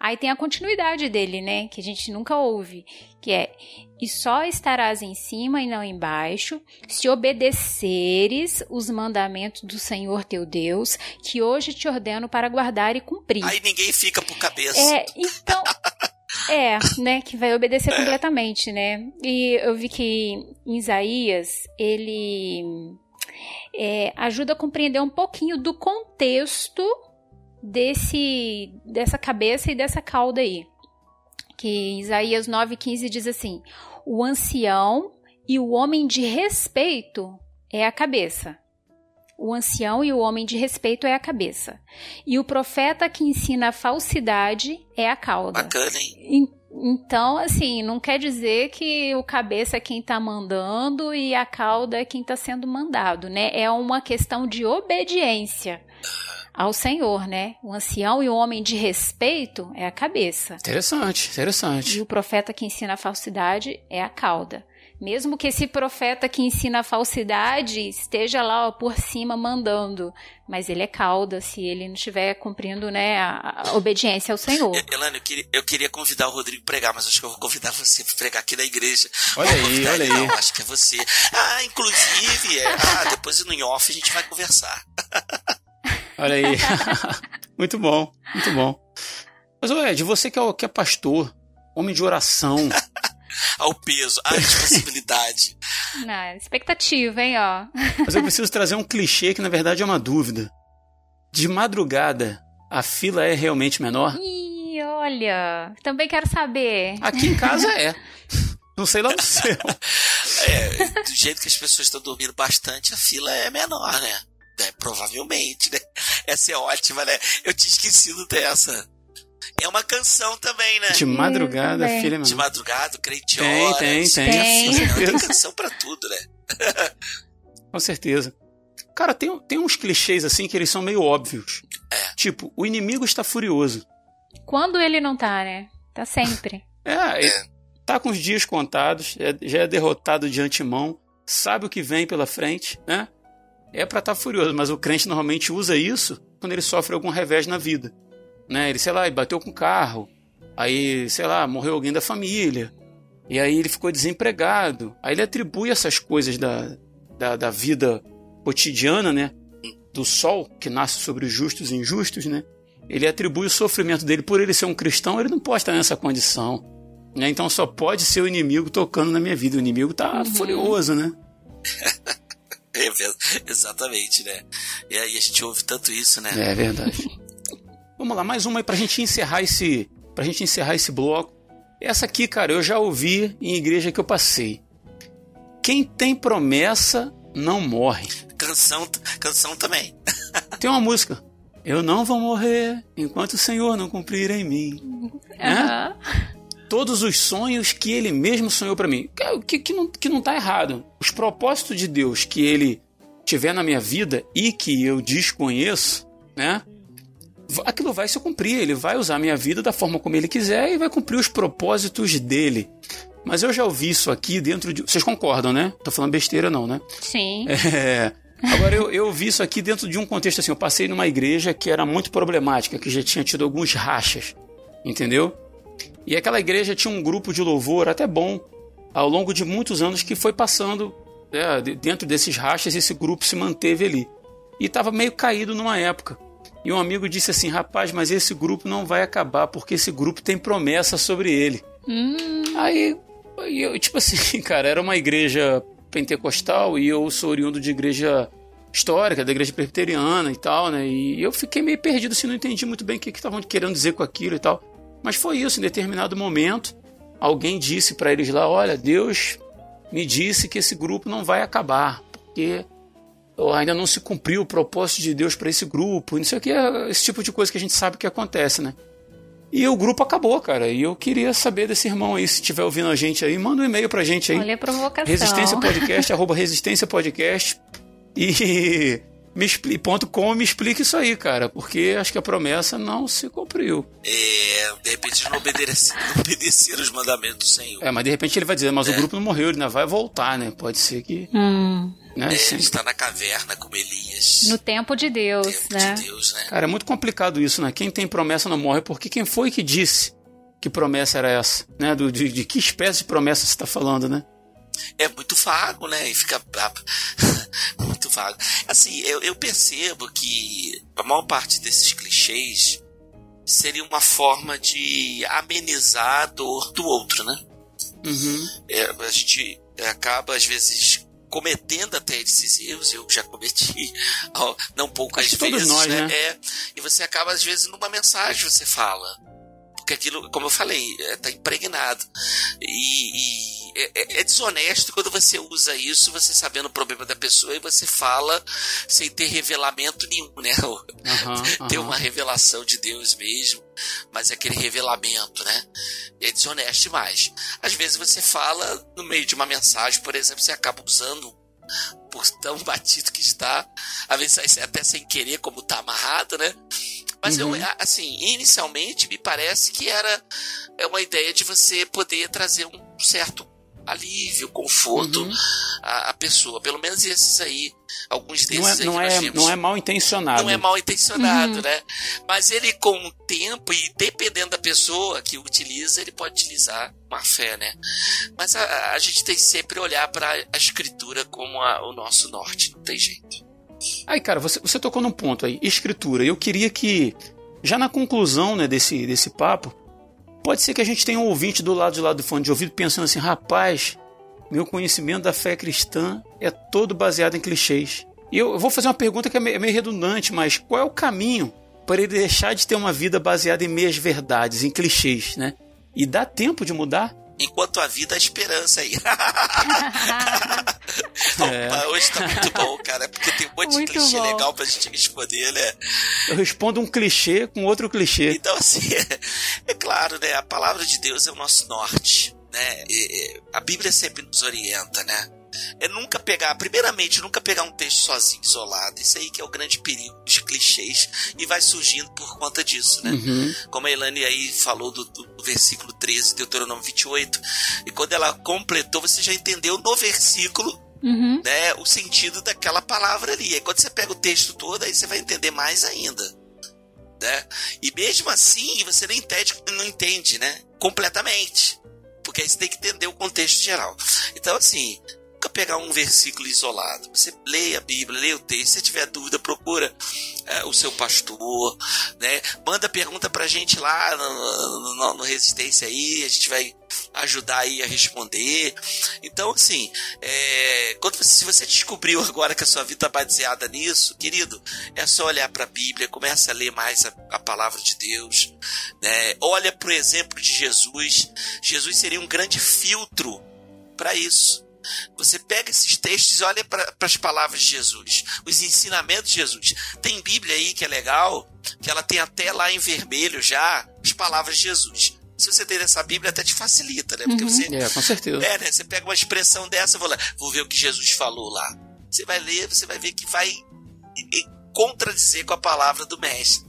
Aí tem a continuidade dele, né? Que a gente nunca ouve. Que é: E só estarás em cima e não embaixo, se obedeceres os mandamentos do Senhor teu Deus, que hoje te ordeno para guardar e cumprir. Aí ninguém fica por cabeça. É, então. É, né, que vai obedecer completamente, né? E eu vi que em Isaías ele é, ajuda a compreender um pouquinho do contexto desse dessa cabeça e dessa cauda aí. Que Isaías 9,15 diz assim: O ancião e o homem de respeito é a cabeça. O ancião e o homem de respeito é a cabeça. E o profeta que ensina a falsidade é a cauda. Bacana, hein? En- Então, assim, não quer dizer que o cabeça é quem tá mandando e a cauda é quem tá sendo mandado, né? É uma questão de obediência ao Senhor, né? O ancião e o homem de respeito é a cabeça. Interessante, E interessante. o profeta que ensina a falsidade é a cauda. Mesmo que esse profeta que ensina a falsidade esteja lá ó, por cima mandando, mas ele é cauda se ele não estiver cumprindo né, a, a obediência ao Senhor. E- Elane, eu queria, eu queria convidar o Rodrigo pra pregar, mas acho que eu vou convidar você pra pregar aqui na igreja. Olha Vou aí, olha ele, aí. Não, acho que é você. Ah, inclusive, é, ah, depois no off a gente vai conversar. Olha aí. muito bom, muito bom. Mas, ô Ed, você que é, que é pastor, homem de oração, Ao peso, à responsabilidade. Na expectativa, hein, ó. mas eu preciso trazer um clichê que na verdade é uma dúvida. De madrugada, a fila é realmente menor? Ih, olha, também quero saber. Aqui em casa é. Não sei lá no céu. É, do jeito que as pessoas estão dormindo bastante, a fila é menor, né? É, provavelmente, né? Essa é ótima, né? Eu tinha esquecido dessa. É uma canção também, né? De madrugada, a também. fila é De menor. madrugada, o crente Tem, ora. tem, isso tem. é Tem. Tem canção pra tudo, né? Com certeza. Cara, tem, tem uns clichês assim que eles são meio óbvios. É. Tipo, o inimigo está furioso. Quando ele não tá, né? Tá sempre. É, ele tá com os dias contados, é- já é derrotado de antemão, sabe o que vem pela frente, né? É pra estar furioso, mas o crente normalmente usa isso quando ele sofre algum revés na vida. Né? Ele, sei lá, ele bateu com o carro, aí, sei lá, morreu alguém da família, e aí ele ficou desempregado. Aí ele atribui essas coisas da, da, da vida cotidiana, né? Do sol que nasce sobre os justos e injustos, né? Ele atribui o sofrimento dele por ele ser um cristão, ele não pode estar nessa condição. Né? Então só pode ser o inimigo tocando na minha vida. O inimigo tá furioso, né? É, exatamente, né? E aí a gente ouve tanto isso, né? É verdade. Vamos lá, mais uma aí pra gente encerrar esse. Pra gente encerrar esse bloco. Essa aqui, cara, eu já ouvi em igreja que eu passei. Quem tem promessa não morre. Canção, canção também. Tem uma música. Eu não vou morrer enquanto o Senhor não cumprir em mim. Né? Aham. Todos os sonhos que ele mesmo sonhou pra mim. Que, que, não, que não tá errado. Os propósitos de Deus que ele tiver na minha vida e que eu desconheço, né? Aquilo vai se cumprir. Ele vai usar a minha vida da forma como ele quiser e vai cumprir os propósitos dele. Mas eu já ouvi isso aqui dentro de. Vocês concordam, né? Tô falando besteira, não, né? Sim. É. Agora, eu, eu vi isso aqui dentro de um contexto assim. Eu passei numa igreja que era muito problemática, que já tinha tido alguns rachas, entendeu? E aquela igreja tinha um grupo de louvor até bom, ao longo de muitos anos que foi passando né, dentro desses rachas, esse grupo se manteve ali. E estava meio caído numa época. E um amigo disse assim: rapaz, mas esse grupo não vai acabar porque esse grupo tem promessa sobre ele. Hum. Aí, eu, tipo assim, cara, era uma igreja pentecostal e eu sou oriundo de igreja histórica, da igreja presbiteriana e tal, né? E eu fiquei meio perdido, assim, não entendi muito bem o que estavam querendo dizer com aquilo e tal. Mas foi isso, em determinado momento, alguém disse para eles lá: olha, Deus me disse que esse grupo não vai acabar, porque ainda não se cumpriu o propósito de Deus para esse grupo, não sei o que, é esse tipo de coisa que a gente sabe que acontece, né? E o grupo acabou, cara. E eu queria saber desse irmão aí, se estiver ouvindo a gente aí, manda um e-mail pra gente aí. Olha a provocação. Resistência Podcast, arroba Resistência Podcast. E me explique, ponto com me explique isso aí, cara, porque acho que a promessa não se cumpriu. É, de repente não obedeceram, não obedeceram os mandamentos do Senhor. É, mas de repente ele vai dizer, mas é. o grupo não morreu, ele ainda vai voltar, né? Pode ser que. Hum. Né? É, ele está na caverna como Elias. No tempo de Deus, tempo né? De Deus, né? Cara, é muito complicado isso, né? Quem tem promessa não morre, porque quem foi que disse que promessa era essa? Né? Do, de, de que espécie de promessa você está falando, né? É muito vago, né? E fica muito vago. Assim, eu, eu percebo que a maior parte desses clichês seria uma forma de amenizar a dor do outro, né? Uhum. É, a gente acaba, às vezes, cometendo até esses erros, eu já cometi não poucas vezes, nós, né? né? É, e você acaba, às vezes, numa mensagem você fala. Porque aquilo, como eu falei, está impregnado. E, e é, é, é, desonesto quando você usa isso, você sabendo o problema da pessoa e você fala sem ter revelamento nenhum, né? Uhum, ter uhum. uma revelação de Deus mesmo, mas é aquele revelamento, né? É desonesto demais. Às vezes você fala no meio de uma mensagem, por exemplo, você acaba usando por tão batido que está, às vezes até sem querer, como está amarrado, né? Mas Uhum. eu, assim, inicialmente me parece que era é uma ideia de você poder trazer um certo alívio, conforto Uhum. à, à pessoa. Pelo menos esses aí, alguns desses Não é, não, é, não é mal intencionado. Não é mal intencionado, Uhum. né? Mas ele, com o tempo, e dependendo da pessoa que utiliza, ele pode utilizar uma fé, né? Mas a, a gente tem que sempre olhar para a escritura como a- o nosso norte, não tem jeito. Aí, cara, você, você tocou num ponto aí, escritura. Eu queria que, já na conclusão né, desse, desse papo, pode ser que a gente tenha um ouvinte do lado de lá do fone de ouvido pensando assim, rapaz, meu conhecimento da fé cristã é todo baseado em clichês. E eu, vou fazer uma pergunta que é é meio redundante, mas qual é o caminho para ele deixar de ter uma vida baseada em meias verdades, em clichês, né? E dá tempo de mudar? Enquanto a vida, a esperança aí. É. Opa, hoje tá muito bom, cara, porque tem um monte Muito de clichê bom. legal pra gente responder, né? Eu respondo um clichê com outro clichê. Então, assim, é, claro, né? A palavra de Deus é o nosso norte, né? E a Bíblia sempre nos orienta, né? É nunca pegar, primeiramente, nunca pegar um texto sozinho, isolado. Isso aí que é o grande perigo dos clichês e vai surgindo por conta disso, né? Uhum. Como a Elane aí falou do, do- do versículo 13, Deuteronômio 28, e quando ela completou, você já entendeu no versículo Uhum. né, o sentido daquela palavra ali. Aí quando você pega o texto todo, aí você vai entender mais ainda. Né? E mesmo assim, você não entende, não entende, né? Completamente. Porque aí você tem que entender o contexto geral. Então, assim, nunca pegar um versículo isolado. Você lê a Bíblia, lê o texto. Se tiver dúvida, procura é, o seu pastor, né? Manda pergunta pra gente lá no, no- no Resistência aí, a gente vai ajudar aí a responder. Então, assim, é, quando você- se você descobriu agora que a sua vida está baseada nisso, querido, é só olhar para a Bíblia, começa a ler mais a, a palavra de Deus, né? Olha para o exemplo de Jesus. Jesus seria um grande filtro para isso. Você pega esses textos e olha para as palavras de Jesus, os ensinamentos de Jesus. Tem Bíblia aí que é legal, que ela tem até lá em vermelho já as palavras de Jesus. Se você tem essa Bíblia, até te facilita, né? Porque você É, com certeza. é, né? Você pega uma expressão dessa, vou lá, vou ver o que Jesus falou lá. Você vai ler, você vai ver que vai e- e contradizer com a palavra do mestre.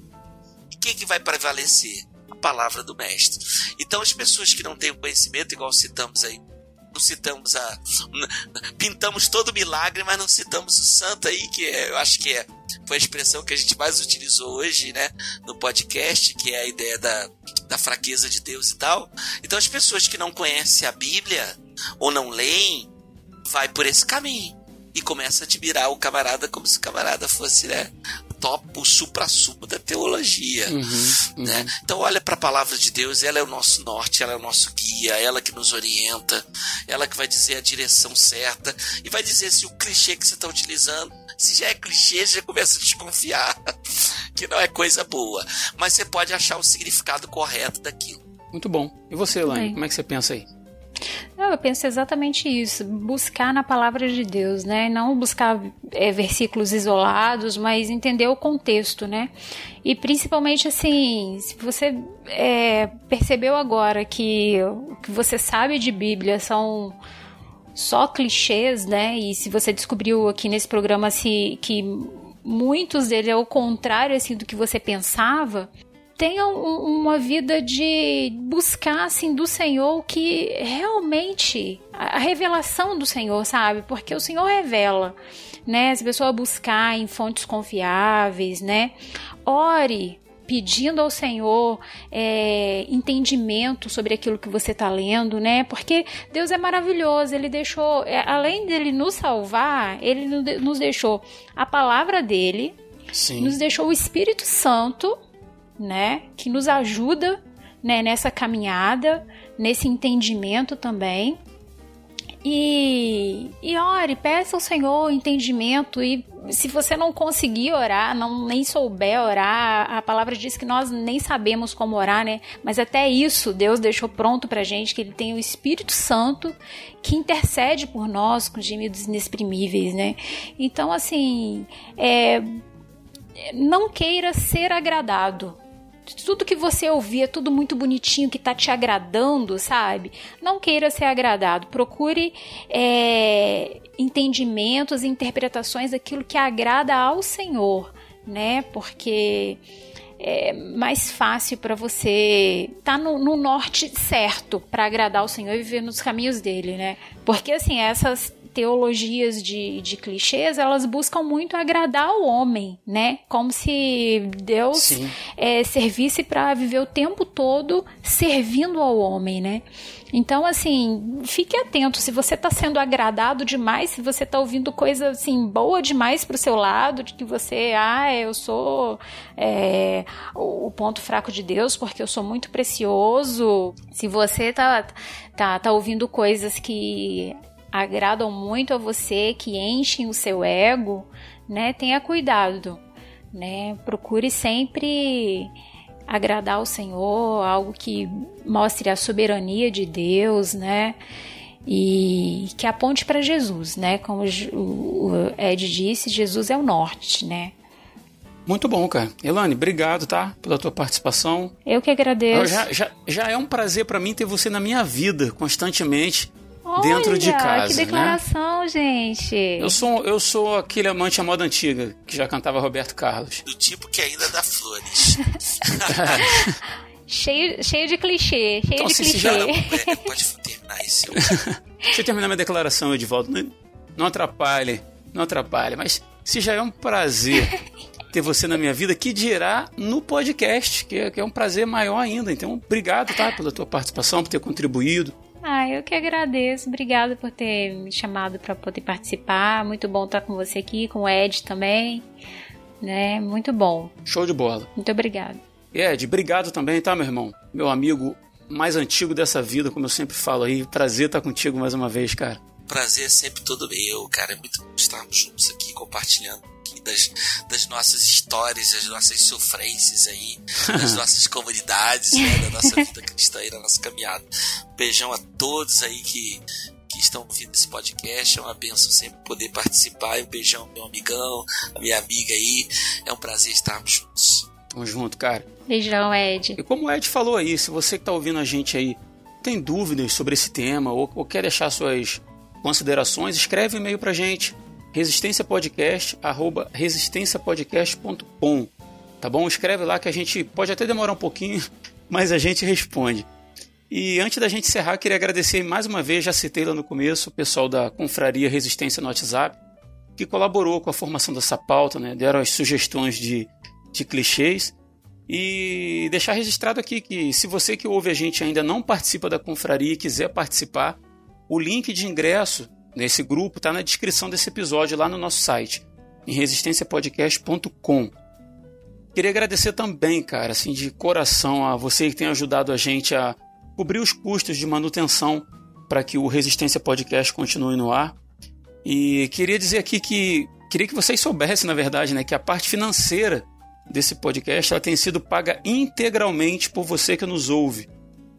E quem que vai prevalecer? A palavra do mestre. Então as pessoas que não têm o conhecimento, igual citamos aí, não citamos a. Pintamos todo o milagre, mas não citamos o santo aí, que é- eu acho que é. foi a expressão que a gente mais utilizou hoje, né, no podcast, que é a ideia da, da fraqueza de Deus e tal. Então as pessoas que não conhecem a Bíblia ou não leem, vai por esse caminho e começa a admirar o camarada como se o camarada fosse, né, top, o supra-sumo da teologia, uhum, uhum. né? Então olha para a palavra de Deus, ela é o nosso norte, ela é o nosso guia, ela que nos orienta, ela que vai dizer a direção certa e vai dizer se o clichê que você está utilizando, se já é clichê, já começa a desconfiar que não é coisa boa, mas você pode achar o significado correto daquilo. Muito bom. E você, Elaine, como é que você pensa aí? Eu penso exatamente isso, buscar na palavra de Deus, né? Não buscar é, versículos isolados, mas entender o contexto, né? E principalmente assim, se você é, percebeu agora que o que você sabe de Bíblia são só clichês, né? E se você descobriu aqui nesse programa se, que muitos deles é o contrário assim do que você pensava, tenha um, uma vida de buscar assim do Senhor que realmente a, a revelação do Senhor, sabe? Porque o Senhor revela, né? Se a pessoa buscar em fontes confiáveis, né? Ore pedindo ao Senhor é, entendimento sobre aquilo que você está lendo, né? Porque Deus é maravilhoso, Ele deixou, é, além dele nos salvar, Ele nos deixou a palavra dele, Sim. nos deixou o Espírito Santo né, que nos ajuda né, nessa caminhada, nesse entendimento também. E, e ore, peça ao Senhor entendimento e se você não conseguir orar, não nem souber orar, a palavra diz que nós nem sabemos como orar, né? Mas até isso Deus deixou pronto pra gente, que ele tem o Espírito Santo que intercede por nós com gemidos inexprimíveis, né? Então, assim, é, não queira ser agradado, tudo que você ouvir é tudo muito bonitinho, que tá te agradando, sabe? Não queira ser agradado. Procure é, entendimentos e interpretações daquilo que agrada ao Senhor, né? Porque é mais fácil para você estar tá no, no, norte certo para agradar o Senhor e viver nos caminhos dele, né? Porque assim, essas teologias de, de clichês, elas buscam muito agradar o homem, né? Como se Deus é, servisse para viver o tempo todo servindo ao homem, né? Então, assim, fique atento. Se você está sendo agradado demais, se você está ouvindo coisa assim boa demais para o seu lado, de que você, ah, eu sou é, o ponto fraco de Deus porque eu sou muito precioso. Se você tá, tá, tá ouvindo coisas que agradam muito a você, que enchem o seu ego, né? Tenha cuidado, né? Procure sempre agradar ao Senhor, algo que mostre a soberania de Deus, né? E que aponte para Jesus, né? Como o Ed disse, Jesus é o norte, né? Muito bom, cara. Elane, obrigado, tá? Pela tua participação. Eu que agradeço. Já, já, já é um prazer para mim ter você na minha vida constantemente dentro de casa. Que né? declaração, né? gente. Eu sou, eu sou aquele amante à moda antiga que já cantava Roberto Carlos. Do tipo que ainda dá flores. cheio, cheio de clichê, cheio então, de clichê. Já, é, pode terminar isso. Deixa eu terminar minha declaração, Edvaldo. Não, não atrapalhe, não atrapalhe. Mas se já é um prazer ter você na minha vida, que dirá no podcast, que é, que é um prazer maior ainda. Então, obrigado, tá? Pela tua participação, por ter contribuído. Ah, eu que agradeço. Obrigada por ter me chamado para poder participar. Muito bom estar com você aqui, com o Ed também. Né? Muito bom. Show de bola. Muito obrigado. Ed, obrigado também, tá, meu irmão? Meu amigo mais antigo dessa vida, como eu sempre falo aí. Prazer estar contigo mais uma vez, cara. Prazer é sempre todo meu, cara. É muito bom estarmos juntos aqui compartilhando das, das nossas histórias, das nossas sofrências aí, das nossas comunidades, né, da nossa vida cristã aí, da nossa caminhada. Um beijão a todos aí que, que estão ouvindo esse podcast. É uma benção sempre poder participar. E um beijão, meu amigão, a minha amiga aí. É um prazer estarmos juntos. Tamo junto, cara. Beijão, Ed. E como o Ed falou aí, se você que tá ouvindo a gente aí tem dúvidas sobre esse tema ou, ou quer deixar suas considerações, escreve um e-mail pra gente resistenciapodcast, resistenciapodcast.com, tá bom? Escreve lá que a gente pode até demorar um pouquinho, mas a gente responde. E antes da gente encerrar, queria agradecer mais uma vez, já citei lá no começo, o pessoal da Confraria Resistência no WhatsApp. que colaborou com a formação dessa pauta, né? deram as sugestões de, de clichês. E deixar registrado aqui que se você que ouve a gente ainda não participa da confraria e quiser participar, o link de ingresso nesse grupo está na descrição desse episódio lá no nosso site, em resistenciapodcast.com. Queria agradecer também, cara, assim, de coração a você que tem ajudado a gente a cobrir os custos de manutenção para que o Resistência Podcast continue no ar. E queria dizer aqui que queria que vocês soubessem, na verdade, né, que a parte financeira desse podcast ela tem sido paga integralmente por você que nos ouve.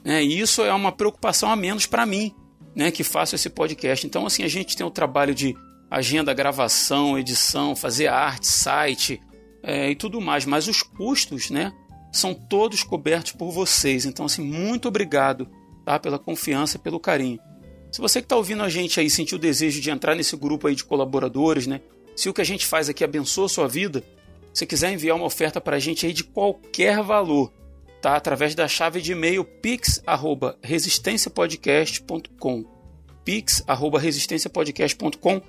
Né? E isso é uma preocupação a menos para mim, né, que faço esse podcast. Então, assim, a gente tem o trabalho de agenda, gravação, edição, fazer arte, site é, e tudo mais, mas os custos, né, são todos cobertos por vocês. Então, assim, muito obrigado tá, pela confiança, pelo carinho. Se você que está ouvindo a gente aí sentiu o desejo de entrar nesse grupo aí de colaboradores, né? Se o que a gente faz aqui abençoa a sua vida, se quiser enviar uma oferta para a gente aí de qualquer valor, tá? Através da chave de e-mail pix@resistenciapodcast.com. pix@resistenciapodcast.com.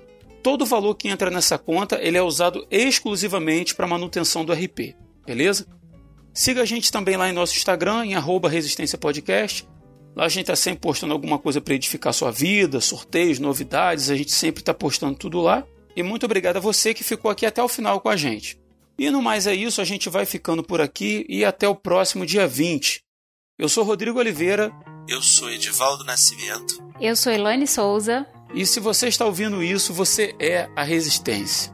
Todo o valor que entra nessa conta, ele é usado exclusivamente para manutenção do RP, beleza? Siga a gente também lá em nosso Instagram, em arroba. Lá a gente está sempre postando alguma coisa para edificar sua vida, sorteios, novidades, a gente sempre está postando tudo lá. E muito obrigado a você que ficou aqui até o final com a gente. E no mais é isso, a gente vai ficando por aqui e até o próximo dia 20. Eu sou Rodrigo Oliveira. Eu sou Edivaldo Nascimento. Eu sou Elaine Souza. E se você está ouvindo isso, você é a Resistência.